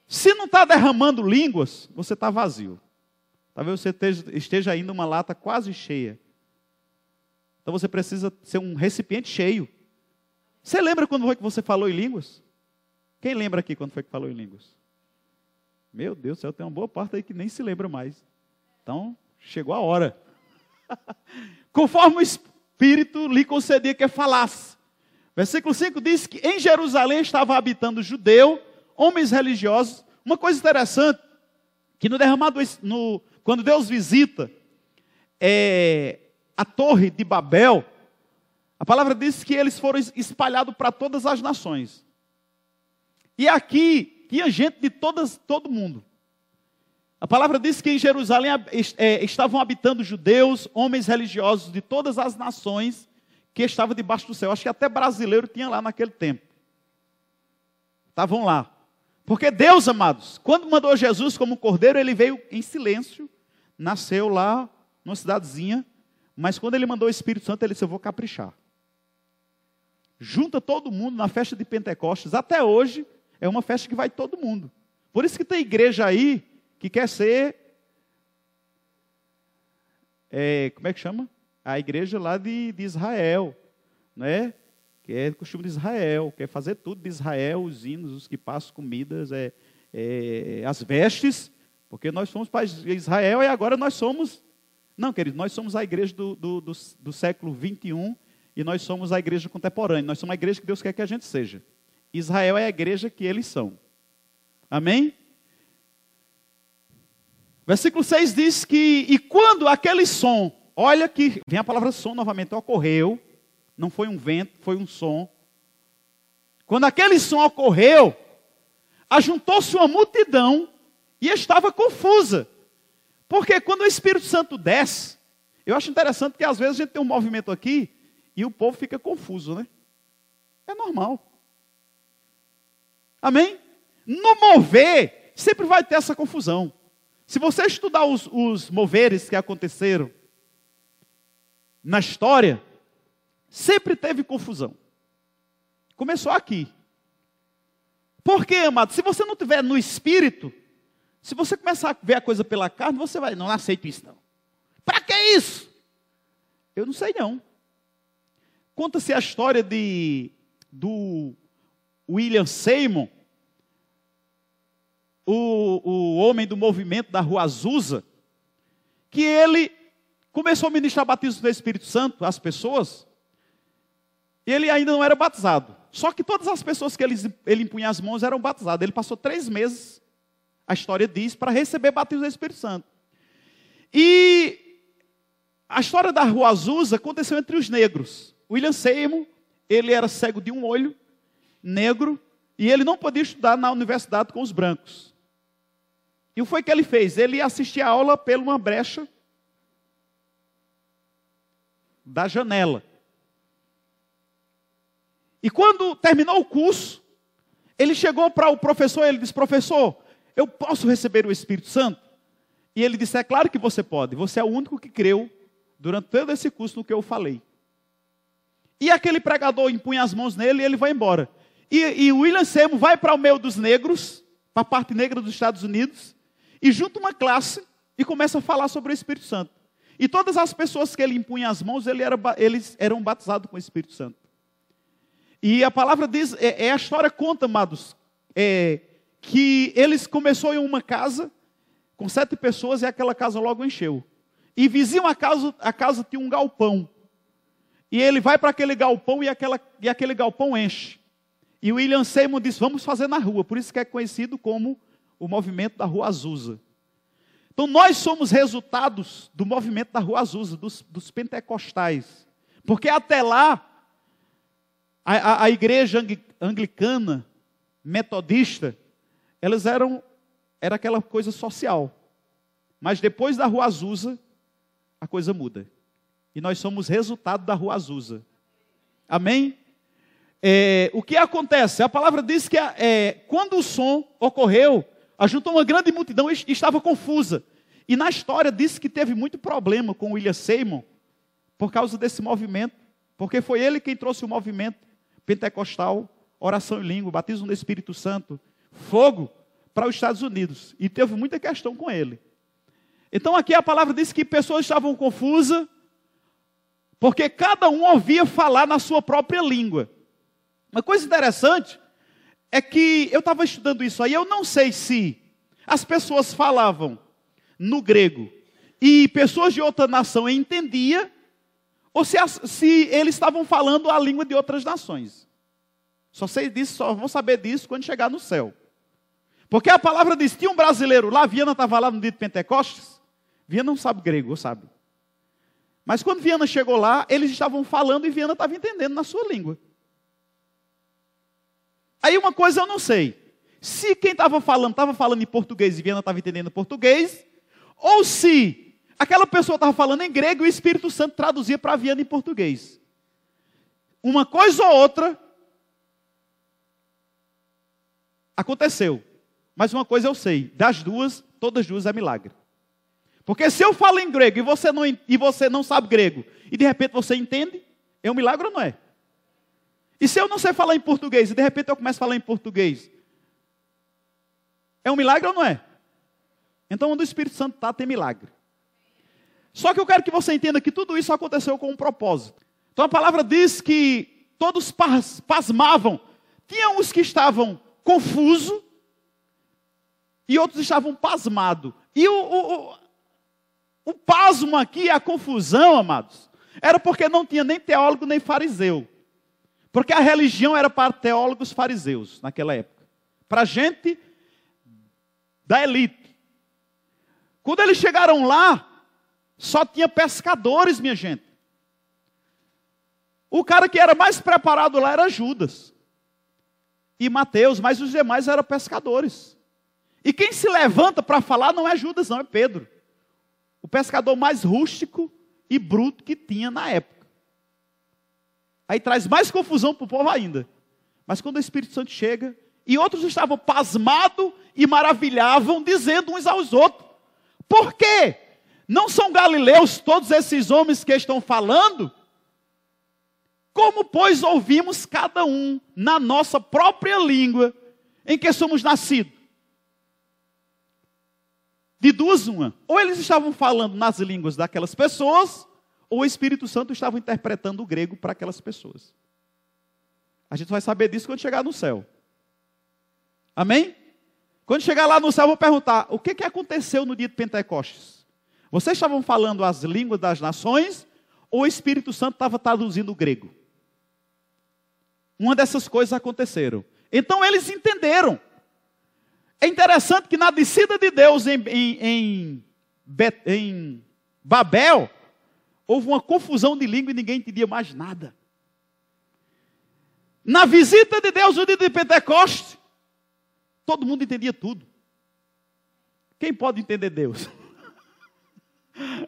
Se não está derramando línguas, você está vazio. Talvez você esteja, ainda uma lata quase cheia. Então você precisa ser um recipiente cheio. Você lembra quando foi que você falou em línguas? Quem lembra aqui quando foi que falou em línguas? Meu Deus do céu, tem uma boa parte aí que nem se lembra mais. Então, chegou a hora. Conforme o Espírito lhe concedia que falasse. Versículo 5 diz que em Jerusalém estava habitando judeu, homens religiosos. Uma coisa interessante, que no derramado, no, quando Deus visita é, a torre de Babel, A palavra diz que eles foram espalhados para todas as nações. E aqui tinha gente de todas, todo mundo. A palavra diz que em Jerusalém é, estavam habitando judeus, homens religiosos de todas as nações que estavam debaixo do céu. Acho que até brasileiro tinha lá naquele tempo. Estavam lá. Porque Deus, amados, quando mandou Jesus como cordeiro, ele veio em silêncio, nasceu lá numa cidadezinha, mas quando ele mandou o Espírito Santo, ele disse: Eu vou caprichar. Junta todo mundo na festa de Pentecostes. Até hoje, é uma festa que vai todo mundo. Por isso que tem igreja aí que quer ser. É, como é que chama? A igreja lá de, de Israel, né? Que é costume de Israel, quer fazer tudo de Israel, os hinos, os que passam comidas, é, é, as vestes, porque nós somos para Israel e agora nós somos. Não, querido, nós somos a igreja do, do, do, do século 21 e nós somos a igreja contemporânea, nós somos a igreja que Deus quer que a gente seja. Israel é a igreja que eles são. Amém? Versículo 6 diz que, e quando aquele som, olha que, vem a palavra som novamente, ocorreu, não foi um vento, foi um som. Quando aquele som ocorreu, ajuntou-se uma multidão e estava confusa. Porque quando o Espírito Santo desce, eu acho interessante que às vezes a gente tem um movimento aqui e o povo fica confuso, né? É normal. Amém? No mover, sempre vai ter essa confusão. Se você estudar os, os moveres que aconteceram na história, sempre teve confusão. Começou aqui. Por quê, amado? Se você não tiver no espírito, se você começar a ver a coisa pela carne, você vai, não aceito isso não. Para que isso? Eu não sei não. Conta-se a história de do William Seymour, o, o homem do movimento da Rua Azusa, que ele começou a ministrar batismo do Espírito Santo às pessoas, e ele ainda não era batizado. Só que todas as pessoas que ele, ele impunha as mãos eram batizadas. Ele passou três meses, a história diz, para receber batismo do Espírito Santo. E a história da Rua Azusa aconteceu entre os negros. William Seymour, ele era cego de um olho, negro, e ele não podia estudar na universidade com os brancos. E o foi que ele fez? Ele assistia a aula pela uma brecha da janela. E quando terminou o curso, ele chegou para o professor e ele disse: Professor, eu posso receber o Espírito Santo? E ele disse: É claro que você pode, você é o único que creu durante todo esse curso no que eu falei. E aquele pregador impunha as mãos nele e ele vai embora. E, e William Seymour vai para o meio dos negros, para a parte negra dos Estados Unidos, e junta uma classe e começa a falar sobre o Espírito Santo. E todas as pessoas que ele impunha as mãos, ele era, eles eram batizados com o Espírito Santo. E a palavra diz, é, é a história conta, amados, é, que eles começou em uma casa com sete pessoas e aquela casa logo encheu. E vizinho a casa, a casa tinha um galpão. E ele vai para aquele galpão e, aquela, e aquele galpão enche. E o William Seymour disse: Vamos fazer na rua. Por isso que é conhecido como o movimento da Rua Azusa. Então, nós somos resultados do movimento da Rua Azusa, dos, dos pentecostais. Porque até lá, a, a, a igreja anglicana, metodista, elas eram era aquela coisa social. Mas depois da Rua Azusa, a coisa muda. E nós somos resultado da Rua Azusa. Amém? É, o que acontece? A palavra diz que é, quando o som ocorreu, ajuntou uma grande multidão e estava confusa. E na história diz que teve muito problema com William Seymour por causa desse movimento, porque foi ele quem trouxe o movimento pentecostal, oração em língua, batismo no Espírito Santo, fogo para os Estados Unidos. E teve muita questão com ele. Então aqui a palavra diz que pessoas estavam confusas, porque cada um ouvia falar na sua própria língua. Uma coisa interessante é que eu estava estudando isso aí, eu não sei se as pessoas falavam no grego e pessoas de outra nação entendiam, ou se, se eles estavam falando a língua de outras nações. Só sei disso, só vão saber disso quando chegar no céu. Porque a palavra diz: tinha um brasileiro lá, Viana estava lá no dia de Pentecostes. Viana não sabe grego, sabe? Mas quando Viana chegou lá, eles estavam falando e Viana estava entendendo na sua língua. Aí uma coisa eu não sei. Se quem estava falando estava falando em português e Viana estava entendendo português, ou se aquela pessoa estava falando em grego e o Espírito Santo traduzia para Viana em português. Uma coisa ou outra aconteceu. Mas uma coisa eu sei, das duas, todas duas é milagre. Porque se eu falo em grego e você não, e você não sabe grego, e de repente você entende, é um milagre ou não é? E se eu não sei falar em português e de repente eu começo a falar em português, é um milagre ou não é? Então, onde o Espírito Santo está, tem milagre. Só que eu quero que você entenda que tudo isso aconteceu com um propósito. Então a palavra diz que todos pasmavam. Tinha os que estavam confusos e outros estavam pasmados. E o, o, o, o pasmo aqui, a confusão, amados, era porque não tinha nem teólogo nem fariseu. Porque a religião era para teólogos fariseus naquela época. Para gente da elite. Quando eles chegaram lá, só tinha pescadores, minha gente. O cara que era mais preparado lá era Judas e Mateus, mas os demais eram pescadores. E quem se levanta para falar não é Judas, não, é Pedro. O pescador mais rústico e bruto que tinha na época. Aí traz mais confusão para o povo ainda. Mas quando o Espírito Santo chega, e outros estavam pasmados e maravilhavam, dizendo uns aos outros: Por quê? Não são galileus todos esses homens que estão falando? Como, pois, ouvimos cada um na nossa própria língua em que somos nascidos? De duas, uma. Ou eles estavam falando nas línguas daquelas pessoas, ou o Espírito Santo estava interpretando o grego para aquelas pessoas. A gente vai saber disso quando chegar no céu. Amém? Quando chegar lá no céu, eu vou perguntar: o que, que aconteceu no dia de Pentecostes? Vocês estavam falando as línguas das nações ou o Espírito Santo estava traduzindo o grego? Uma dessas coisas aconteceram. Então eles entenderam. É interessante que na descida de Deus em, em, em, em Babel, houve uma confusão de língua e ninguém entendia mais nada. Na visita de Deus no dia de Pentecostes, Todo mundo entendia tudo. Quem pode entender Deus?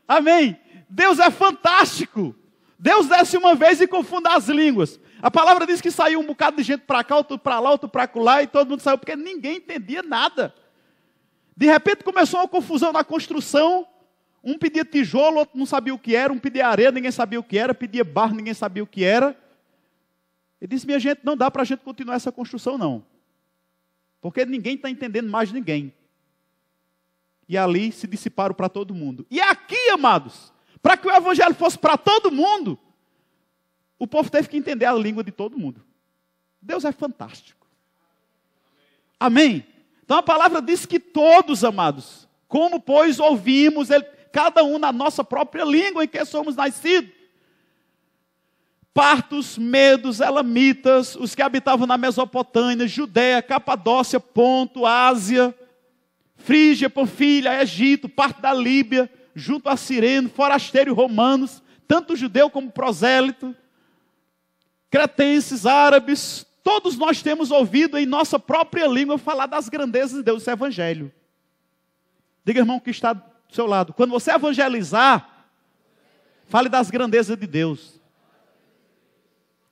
Amém. Deus é fantástico. Deus desce uma vez e confunda as línguas. A palavra diz que saiu um bocado de gente para cá, outro para lá, outro para lá, e todo mundo saiu porque ninguém entendia nada. De repente começou uma confusão na construção. Um pedia tijolo, outro não sabia o que era. Um pedia areia, ninguém sabia o que era. Pedia barro, ninguém sabia o que era. Ele disse: Minha gente, não dá para a gente continuar essa construção, não. Porque ninguém está entendendo mais ninguém. E ali se dissiparam para todo mundo. E aqui, amados, para que o evangelho fosse para todo mundo, o povo teve que entender a língua de todo mundo. Deus é fantástico. Amém? Então a palavra diz que todos, amados, como pois ouvimos, ele, cada um na nossa própria língua em que somos nascidos, partos, medos, elamitas, os que habitavam na Mesopotâmia, Judéia, Capadócia, Ponto, Ásia, Frígia, Panfilha, Egito, parte da Líbia, junto a Sirene, forasteiros romanos, tanto judeu como prosélito, cretenses, árabes, todos nós temos ouvido em nossa própria língua falar das grandezas de Deus, esse é evangelho. Diga, irmão, que está do seu lado, quando você evangelizar, fale das grandezas de Deus.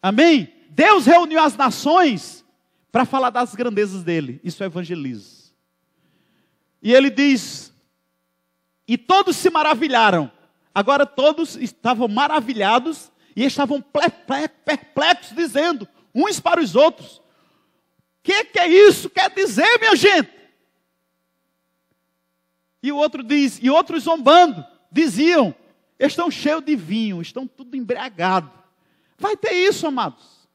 Amém? Deus reuniu as nações para falar das grandezas dele. Isso é evangelismo. E ele diz: E todos se maravilharam. Agora todos estavam maravilhados e estavam perplexos, dizendo uns para os outros: O que, que é isso? Quer dizer, minha gente? E o outro diz, e outros zombando, diziam: Estão cheios de vinho, estão tudo embriagados. Vai ter isso, amados.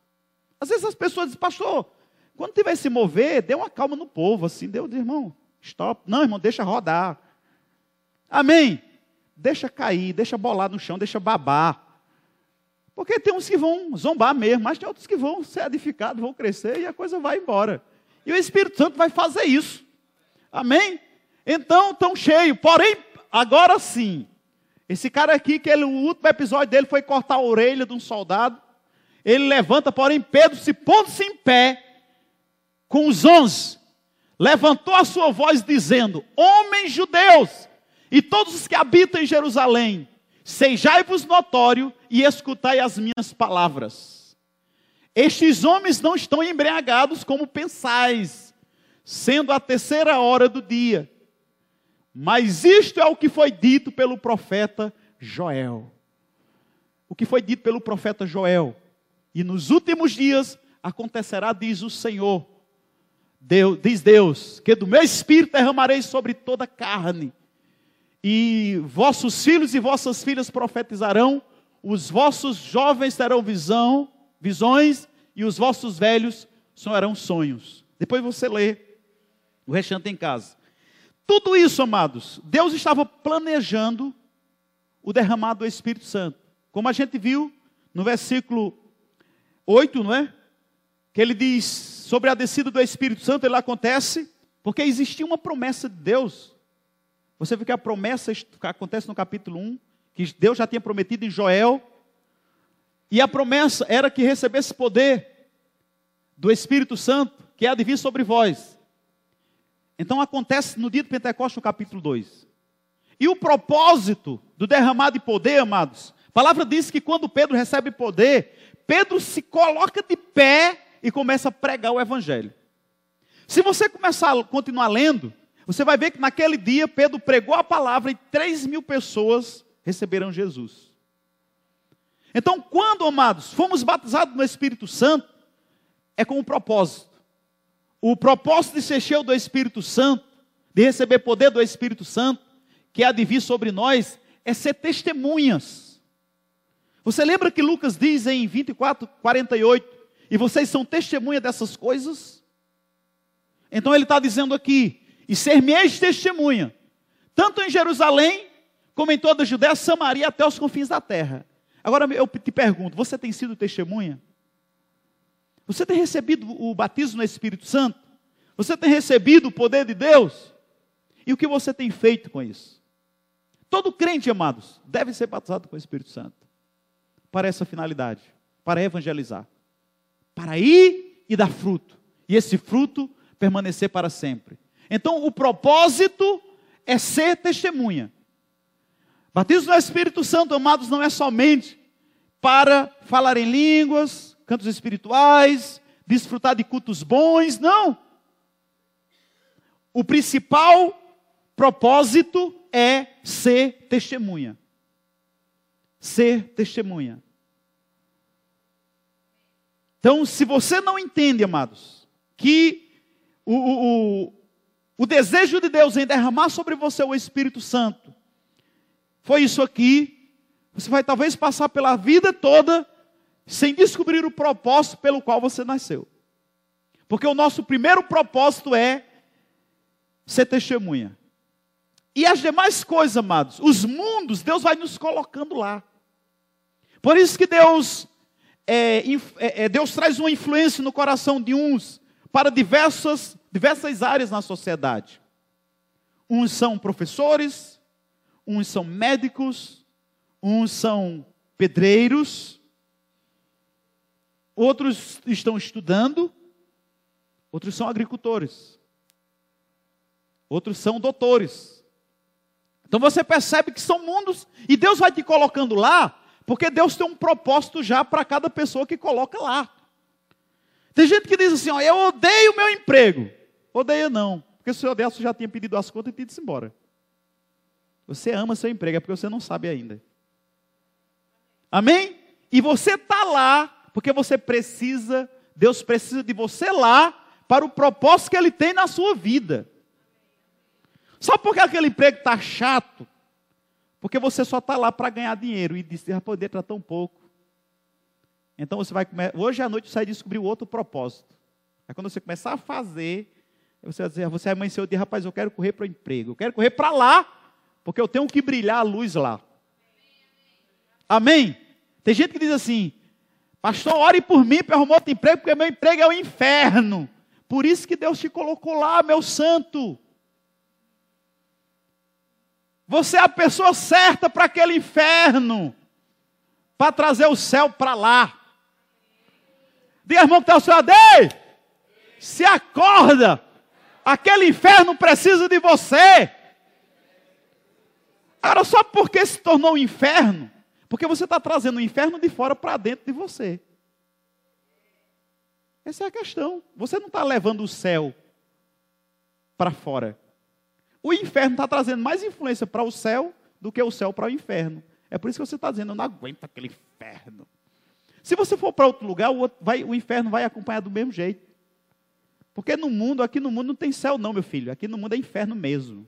Às vezes as pessoas dizem, pastor, quando tiver se mover, dê uma calma no povo, assim, deu, irmão, stop. Não, irmão, deixa rodar. Amém? Deixa cair, deixa bolar no chão, deixa babar. Porque tem uns que vão zombar mesmo, mas tem outros que vão ser edificados, vão crescer e a coisa vai embora. E o Espírito Santo vai fazer isso. Amém? Então, tão cheio. Porém, agora sim, Esse cara aqui, que ele, o último episódio dele foi cortar a orelha de um soldado. Ele levanta, porém Pedro se pondo-se em pé, com os onze, levantou a sua voz dizendo: Homens judeus e todos os que habitam em Jerusalém, sejai-vos notório e escutai as minhas palavras. Estes homens não estão embriagados como pensais, sendo a terceira hora do dia. Mas isto é o que foi dito pelo profeta Joel. O que foi dito pelo profeta Joel. E nos últimos dias acontecerá, diz o Senhor, Deus, diz Deus, que do meu espírito derramarei sobre toda carne. E vossos filhos e vossas filhas profetizarão, os vossos jovens terão visão, visões, e os vossos velhos sonharão sonhos. Depois você lê o restante em casa. Tudo isso, amados, Deus estava planejando o derramado do Espírito Santo. Como a gente viu no versículo 8, não é? Que ele diz sobre a descida do Espírito Santo, ele acontece porque existia uma promessa de Deus. Você vê que a promessa acontece no capítulo 1, que Deus já tinha prometido em Joel, e a promessa era que recebesse poder do Espírito Santo, que há de sobre vós. Então acontece no dia do Pentecostes, no capítulo 2. E o propósito do derramado de poder, amados, a palavra diz que quando Pedro recebe poder, Pedro se coloca de pé e começa a pregar o evangelho. Se você começar a continuar lendo, você vai ver que naquele dia Pedro pregou a palavra e 3 mil pessoas receberam Jesus. Então, quando, amados, fomos batizados no Espírito Santo, é com um propósito. O propósito de ser cheio do Espírito Santo, de receber poder do Espírito Santo, que há de vir sobre nós, é ser testemunhas. Você lembra que Lucas diz em 24, 48, e vocês são testemunha dessas coisas? Então ele está dizendo aqui, e ser-me-eis testemunha, tanto em Jerusalém, como em toda a Judéia, Samaria, até os confins da terra. Agora eu te pergunto, você tem sido testemunha? Você tem recebido o batismo no Espírito Santo? Você tem recebido o poder de Deus? E o que você tem feito com isso? Todo crente, amados, deve ser batizado com o Espírito Santo. Para essa finalidade, para evangelizar, para ir e dar fruto, e esse fruto permanecer para sempre. Então, o propósito é ser testemunha. Batismo no Espírito Santo, amados, não é somente para falar em línguas, cantos espirituais, desfrutar de cultos bons, não. O principal propósito é ser testemunha. Ser testemunha. Então, se você não entende, amados, que o, o, o, desejo de Deus em derramar sobre você o Espírito Santo foi isso aqui, você vai talvez passar pela vida toda sem descobrir o propósito pelo qual você nasceu. Porque o nosso primeiro propósito é ser testemunha. E as demais coisas, amados, os mundos, Deus vai nos colocando lá. Por isso que Deus, é, é, é, Deus traz uma influência no coração de uns para diversas, diversas áreas na sociedade. Uns são professores, uns são médicos, uns são pedreiros, outros estão estudando, outros são agricultores, outros são doutores. Então você percebe que são mundos, e Deus vai te colocando lá, porque Deus tem um propósito já para cada pessoa que coloca lá. Tem gente que diz assim: ó, eu odeio o meu emprego. Odeia não, porque se você odeia, você já tinha pedido as contas e tinha ido embora. Você ama seu emprego, é porque você não sabe ainda. Amém? E você está lá porque você precisa, Deus precisa de você lá para o propósito que Ele tem na sua vida. Só porque aquele emprego está chato, porque você só está lá para ganhar dinheiro e dizer, ah, poder para tão pouco. Então você vai comer, hoje à noite você vai descobrir outro propósito. É quando você começar a fazer, você vai dizer, você amanheceu o dia, rapaz, eu quero correr para o emprego, eu quero correr para lá, porque eu tenho que brilhar a luz lá. Amém? Tem gente que diz assim, Pastor, ore por mim para arrumar outro emprego, porque meu emprego é o inferno. Por isso que Deus te colocou lá, meu santo. Você é a pessoa certa para aquele inferno, para trazer o céu para lá. Diga, irmão, que está o seu Adei, se acorda, aquele inferno precisa de você. Agora, só porque se tornou um inferno, porque você está trazendo o inferno de fora para dentro de você. Essa é a questão. Você não está levando o céu para fora. O inferno está trazendo mais influência para o céu do que o céu para o inferno. É por isso que você está dizendo, eu não aguento aquele inferno. Se você for para outro lugar, o, outro vai, o inferno vai acompanhar do mesmo jeito. Porque no mundo, aqui no mundo não tem céu não, meu filho. Aqui no mundo é inferno mesmo.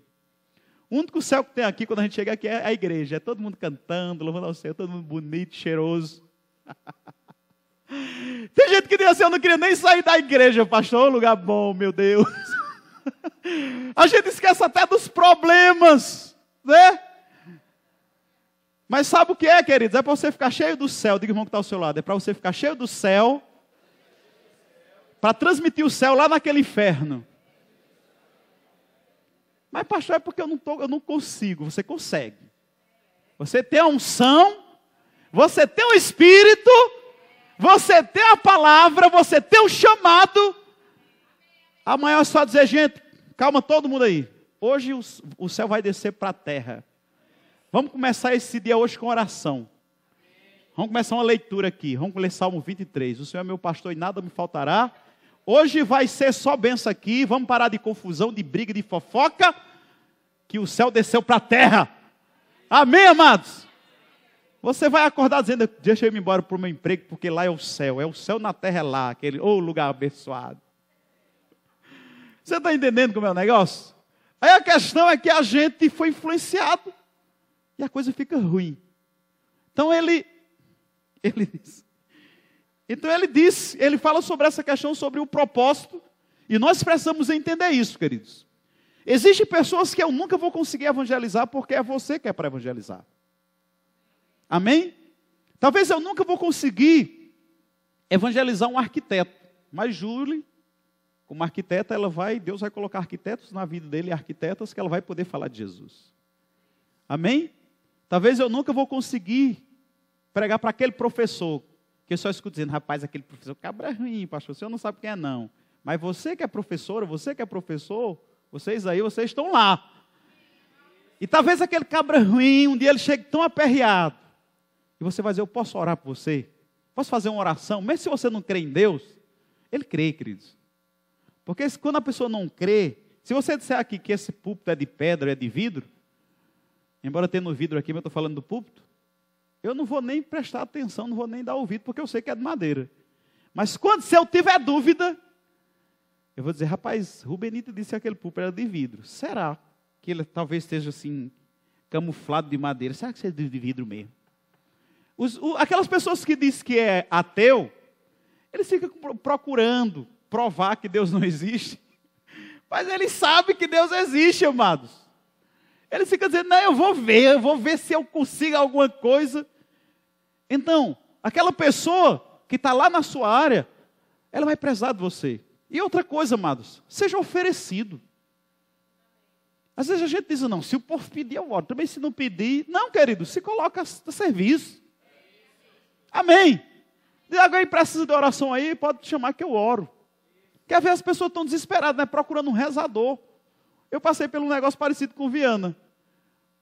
O único céu que tem aqui, quando a gente chega aqui, é a igreja. É todo mundo cantando, louvando ao Senhor, todo mundo bonito, cheiroso. tem gente que diz assim, eu não queria nem sair da igreja, pastor, lugar bom, meu Deus. A gente esquece até dos problemas, né? Mas sabe o que é, queridos? É para você ficar cheio do céu. Diga, irmão, que está ao seu lado. É para você ficar cheio do céu. Para transmitir o céu lá naquele inferno. Mas, pastor, é porque eu não, tô, eu não consigo. Você consegue. Você tem a unção. Você tem o Espírito. Você tem a palavra. Você tem o chamado. Amanhã é só dizer, gente, calma todo mundo aí. Hoje o, o céu vai descer para a terra. Vamos começar esse dia hoje com oração. Vamos começar uma leitura aqui. Vamos ler Salmo 23. O Senhor é meu pastor e nada me faltará. Hoje vai ser só benção aqui. Vamos parar de confusão, de briga, de fofoca. Que o céu desceu para a terra. Amém, amados? Você vai acordar dizendo: Deixa eu ir embora para o meu emprego, porque lá é o céu. É o céu na terra, é lá. Aquele oh, lugar abençoado. Você está entendendo como é o negócio? Aí a questão é que a gente foi influenciado e a coisa fica ruim. Então ele, ele diz. Então ele diz, ele fala sobre essa questão, sobre o propósito, e nós precisamos entender isso, queridos. Existem pessoas que eu nunca vou conseguir evangelizar porque é você que é para evangelizar. Amém? Talvez eu nunca vou conseguir evangelizar um arquiteto, mas Júlio como arquiteta, ela vai, Deus vai colocar arquitetos na vida dele, arquitetas que ela vai poder falar de Jesus. Amém? Talvez eu nunca vou conseguir pregar para aquele professor, que eu só escuto dizendo, rapaz, aquele professor cabra ruim, pastor, o senhor não sabe quem é não. Mas você que é professora, você que é professor, vocês aí, vocês estão lá. E talvez aquele cabra ruim, um dia ele chegue tão aperreado, e você vai dizer, eu posso orar por você? Posso fazer uma oração? Mesmo se você não crê em Deus, ele crê, queridos. Porque quando a pessoa não crê, se você disser aqui que esse púlpito é de pedra, é de vidro, embora tenha no vidro aqui, mas eu estou falando do púlpito, eu não vou nem prestar atenção, não vou nem dar ouvido, porque eu sei que é de madeira. Mas quando se eu tiver dúvida, eu vou dizer, rapaz, Rubenito disse que aquele púlpito era de vidro. Será que ele talvez esteja assim, camuflado de madeira? Será que seja de vidro mesmo? Os, o, aquelas pessoas que dizem que é ateu, eles ficam procurando, provar que Deus não existe. Mas ele sabe que Deus existe, amados. Ele fica dizendo: Não, eu vou ver, eu vou ver se eu consigo alguma coisa. Então, aquela pessoa que está lá na sua área, ela vai precisar de você. E outra coisa, amados, seja oferecido. Às vezes a gente diz, não, se o povo pedir, eu oro. Também se não pedir, não, querido, se coloca a serviço. Amém. Se alguém precisa de oração aí, pode chamar que eu oro. Quer ver as pessoas estão desesperadas, né? Procurando um rezador. Eu passei por um negócio parecido com Viana.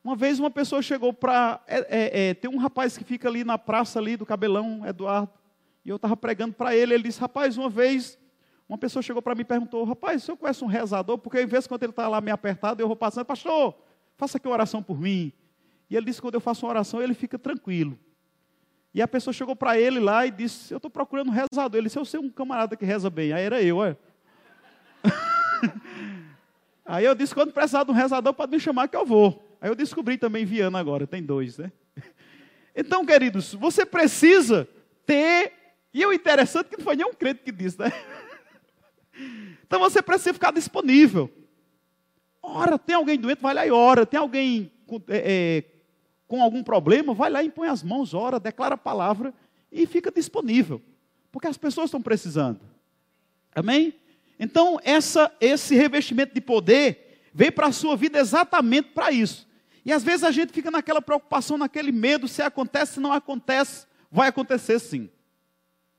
Uma vez uma pessoa chegou para. É, é, é, tem um rapaz que fica ali na praça ali do cabelão, Eduardo. E eu estava pregando para ele. Ele disse: Rapaz, uma vez, uma pessoa chegou para mim e perguntou: Rapaz, o senhor conhece um rezador? Porque em vez quando ele está lá meio apertado, eu vou passando, Pastor, faça aqui uma oração por mim. E ele disse: Quando eu faço uma oração, ele fica tranquilo. E a pessoa chegou para ele lá e disse: Eu estou procurando um rezador. Ele disse: Eu sei um camarada que reza bem. Aí era eu, olha. Aí eu disse: Quando precisar de um rezador, pode me chamar que eu vou. Aí eu descobri também Viana agora, tem dois, né? Então, queridos, você precisa ter. E o interessante é que não foi nenhum crente que disse, né? Então você precisa ficar disponível. Ora, tem alguém doente, vai lá e ora. Tem alguém é, é, com algum problema, vai lá e põe as mãos, ora, declara a palavra e fica disponível. Porque as pessoas estão precisando. Amém? Então, essa, esse revestimento de poder veio para a sua vida exatamente para isso. E às vezes a gente fica naquela preocupação, naquele medo, se acontece, se não acontece, vai acontecer sim.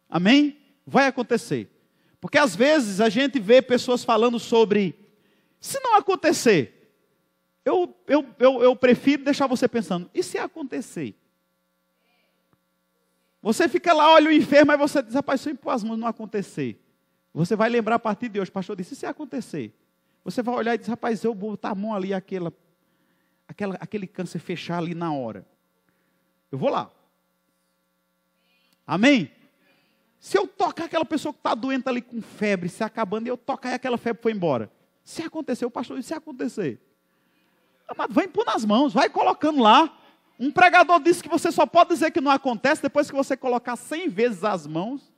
Amém? Vai acontecer. Porque às vezes a gente vê pessoas falando sobre, se não acontecer, eu, eu, eu, eu prefiro deixar você pensando, e se acontecer? Você fica lá, olha o enfermo, aí você diz, rapaz, se eu impor as mãos não acontecer. Você vai lembrar a partir de hoje, pastor disse, e se acontecer? Você vai olhar e diz, rapaz, eu botar a mão ali, aquela, aquela, aquele câncer fechar ali na hora. Eu vou lá. Amém? Se eu tocar aquela pessoa que está doente ali com febre, se acabando, e eu tocar e aquela febre foi embora. Se acontecer, o pastor disse, se acontecer. Amado, vai impor nas mãos, vai colocando lá. Um pregador disse que você só pode dizer que não acontece depois que você colocar cem vezes as mãos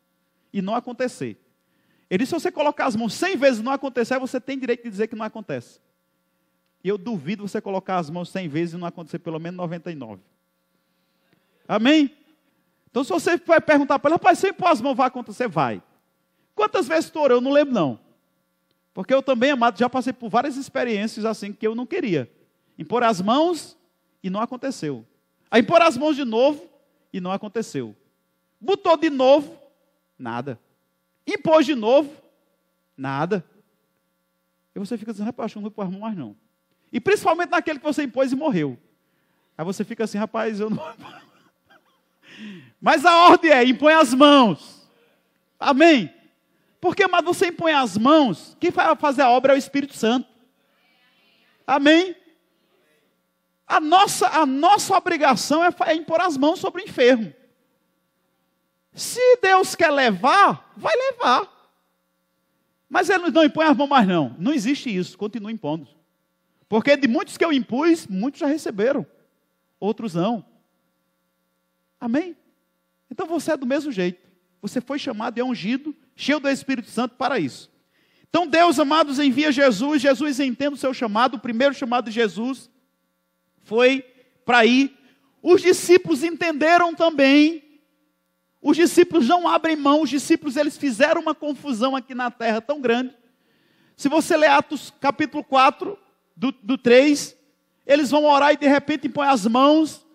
e não acontecer. Ele disse: se você colocar as mãos cem vezes e não acontecer, você tem direito de dizer que não acontece. E eu duvido você colocar as mãos cem vezes e não acontecer pelo menos 99. Amém? Então, se você vai perguntar para ele, rapaz, se eu impor as mãos, vai acontecer? Vai. Quantas vezes tu orou? Eu não lembro, não. Porque eu também, amado, já passei por várias experiências assim que eu não queria. Impor as mãos e não aconteceu. Aí impor as mãos de novo e não aconteceu. Botou de novo, nada. Impôs de novo, nada. E você fica dizendo, rapaz, que não vou mãos mais não. E principalmente naquele que você impôs e morreu. Aí você fica assim, rapaz, eu não. Mas a ordem é: impõe as mãos. Amém? Porque, mas você impõe as mãos, quem vai fazer a obra é o Espírito Santo. Amém? A nossa, a nossa obrigação é, é impor as mãos sobre o enfermo. Se Deus quer levar, vai levar. Mas ele não impõe as mãos mais não. Não existe isso, continua impondo. Porque de muitos que eu impus, muitos já receberam. Outros não. Amém? Então você é do mesmo jeito. Você foi chamado e é ungido, cheio do Espírito Santo para isso. Então Deus, amados, envia Jesus. Jesus entende o seu chamado. O primeiro chamado de Jesus foi para ir. Os discípulos entenderam também. Os discípulos não abrem mão, os discípulos eles fizeram uma confusão aqui na terra tão grande. Se você ler Atos capítulo 4, do, do 3, eles vão orar e de repente põem as mãos,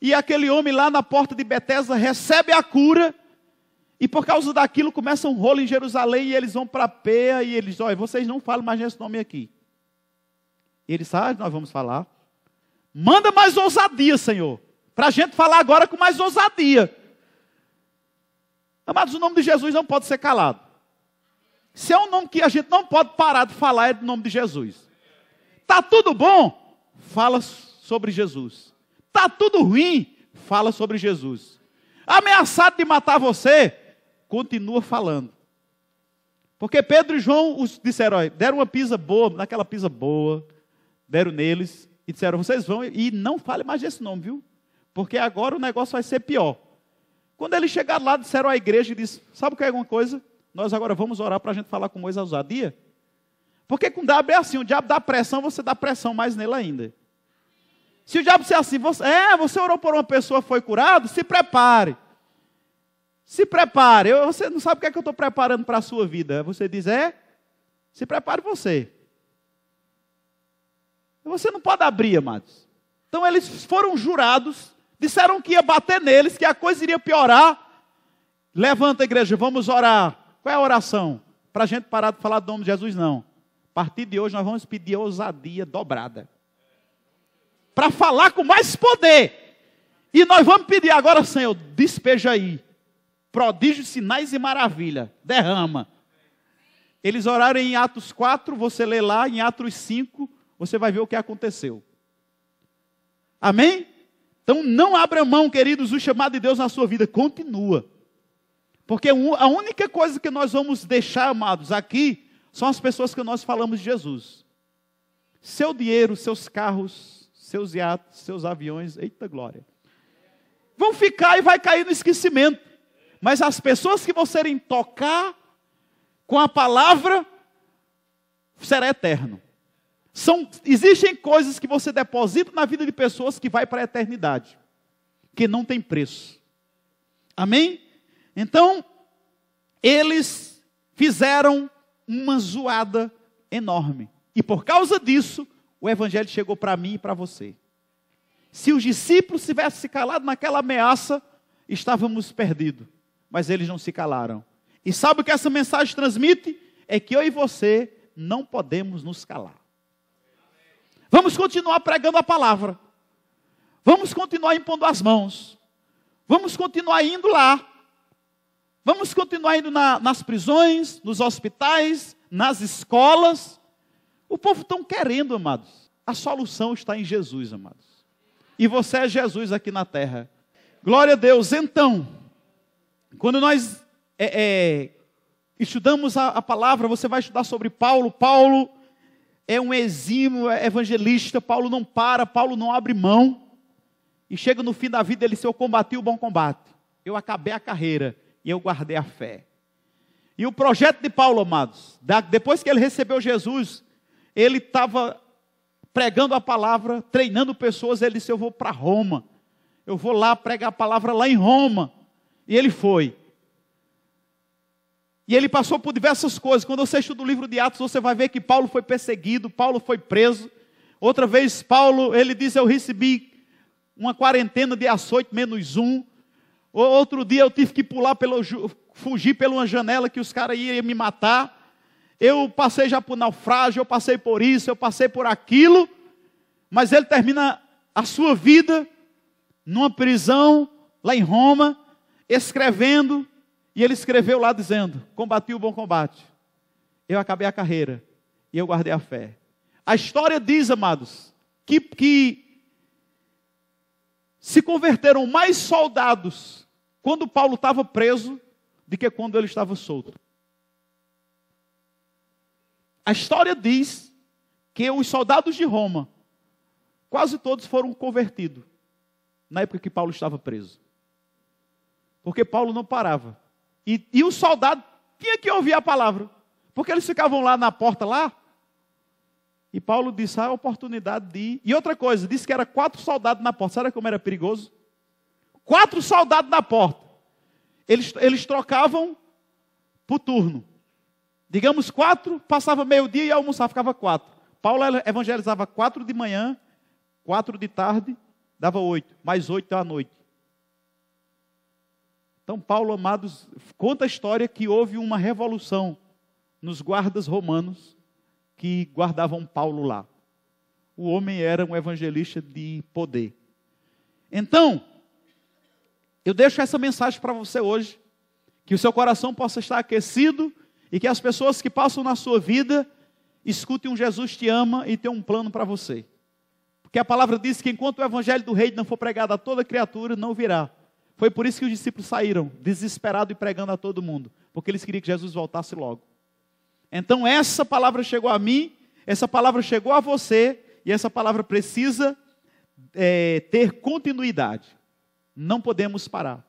e aquele homem lá na porta de Betesda recebe a cura, e por causa daquilo começa um rolo em Jerusalém, e eles vão para a peia, e eles, olha, vocês não falam mais esse nome aqui. E eles, ah, nós vamos falar. Manda mais ousadia, Senhor. Para a gente falar agora com mais ousadia. Amados, o nome de Jesus não pode ser calado. Se é um nome que a gente não pode parar de falar, é o nome de Jesus. Tá tudo bom? Fala sobre Jesus. Tá tudo ruim? Fala sobre Jesus. Ameaçado de matar você? Continua falando. Porque Pedro e João os disseram, deram uma pisa boa, naquela pisa boa, deram neles, e disseram: vocês vão e não fale mais desse nome, viu? Porque agora o negócio vai ser pior. Quando eles chegaram lá, disseram à igreja e Sabe o que é alguma coisa? Nós agora vamos orar para a gente falar com Moisés ousadia. Porque com o diabo é assim: o diabo dá pressão, você dá pressão mais nele ainda. Se o diabo disser assim, você, é, você orou por uma pessoa, foi curado, se prepare. Se prepare. Eu, você não sabe o que é que eu estou preparando para a sua vida. Você diz, é, se prepare você. Você não pode abrir, amados. Então eles foram jurados, disseram que ia bater neles, que a coisa iria piorar. Levanta a igreja, vamos orar. Qual é a oração? Para a gente parar de falar do nome de Jesus, não. A partir de hoje nós vamos pedir ousadia dobrada. Para falar com mais poder. E nós vamos pedir agora, Senhor, despeja aí. Prodígios, sinais e maravilha. Derrama. Eles oraram em Atos 4, você lê lá, em Atos 5, você vai ver o que aconteceu. Amém? Então não abra mão, queridos, o chamado de Deus na sua vida. Continua. Porque a única coisa que nós vamos deixar, amados, aqui, são as pessoas que nós falamos de Jesus. Seu dinheiro, seus carros, seus iates, seus aviões, eita glória. Vão ficar e vai cair no esquecimento. Mas as pessoas que vão serem tocar com a palavra, será eterno. São, existem coisas que você deposita na vida de pessoas que vai para a eternidade, que não tem preço. Amém? Então, eles fizeram uma zoada enorme. E por causa disso, o evangelho chegou para mim e para você. Se os discípulos tivessem se calado naquela ameaça, estávamos perdidos. Mas eles não se calaram. E sabe o que essa mensagem transmite? É que eu e você não podemos nos calar. Vamos continuar pregando a palavra. Vamos continuar impondo as mãos. Vamos continuar indo lá. Vamos continuar indo na, nas prisões, nos hospitais, nas escolas. O povo está querendo, amados. A solução está em Jesus, amados. E você é Jesus aqui na terra. Glória a Deus. Então, quando nós é, é, estudamos a, a palavra, você vai estudar sobre Paulo. Paulo é um exímio evangelista. Paulo não para, Paulo não abre mão. E chega no fim da vida, ele disse: Eu combati o bom combate. Eu acabei a carreira e eu guardei a fé. E o projeto de Paulo, amados, depois que ele recebeu Jesus, ele estava pregando a palavra, treinando pessoas. Ele disse: Eu vou para Roma. Eu vou lá pregar a palavra lá em Roma. E ele foi. E ele passou por diversas coisas. Quando você estuda o livro de Atos, você vai ver que Paulo foi perseguido, Paulo foi preso. Outra vez, Paulo, ele diz: Eu recebi uma quarentena de açoite menos um. Outro dia eu tive que pular pelo, fugir pela janela que os caras iam me matar. Eu passei já por naufrágio, eu passei por isso, eu passei por aquilo. Mas ele termina a sua vida numa prisão lá em Roma, escrevendo e ele escreveu lá dizendo: Combati o bom combate, eu acabei a carreira e eu guardei a fé. A história diz, amados, que, que se converteram mais soldados quando Paulo estava preso do que quando ele estava solto. A história diz que os soldados de Roma, quase todos foram convertidos na época que Paulo estava preso. Porque Paulo não parava. E, e o soldado tinha que ouvir a palavra. Porque eles ficavam lá na porta lá. E Paulo disse ah, a oportunidade de ir. E outra coisa, disse que era quatro soldados na porta. Sabe como era perigoso? Quatro soldados na porta. Eles, eles trocavam por turno. Digamos quatro, passava meio-dia e almoçava, ficava quatro. Paulo evangelizava quatro de manhã, quatro de tarde, dava oito, mais oito à noite. Então, Paulo, amados, conta a história que houve uma revolução nos guardas romanos que guardavam Paulo lá. O homem era um evangelista de poder. Então, eu deixo essa mensagem para você hoje, que o seu coração possa estar aquecido e que as pessoas que passam na sua vida escutem um Jesus te ama e tem um plano para você. Porque a palavra diz que enquanto o evangelho do rei não for pregado a toda criatura, não virá. Foi por isso que os discípulos saíram, desesperados e pregando a todo mundo, porque eles queriam que Jesus voltasse logo. Então, essa palavra chegou a mim, essa palavra chegou a você, e essa palavra precisa é, ter continuidade. Não podemos parar.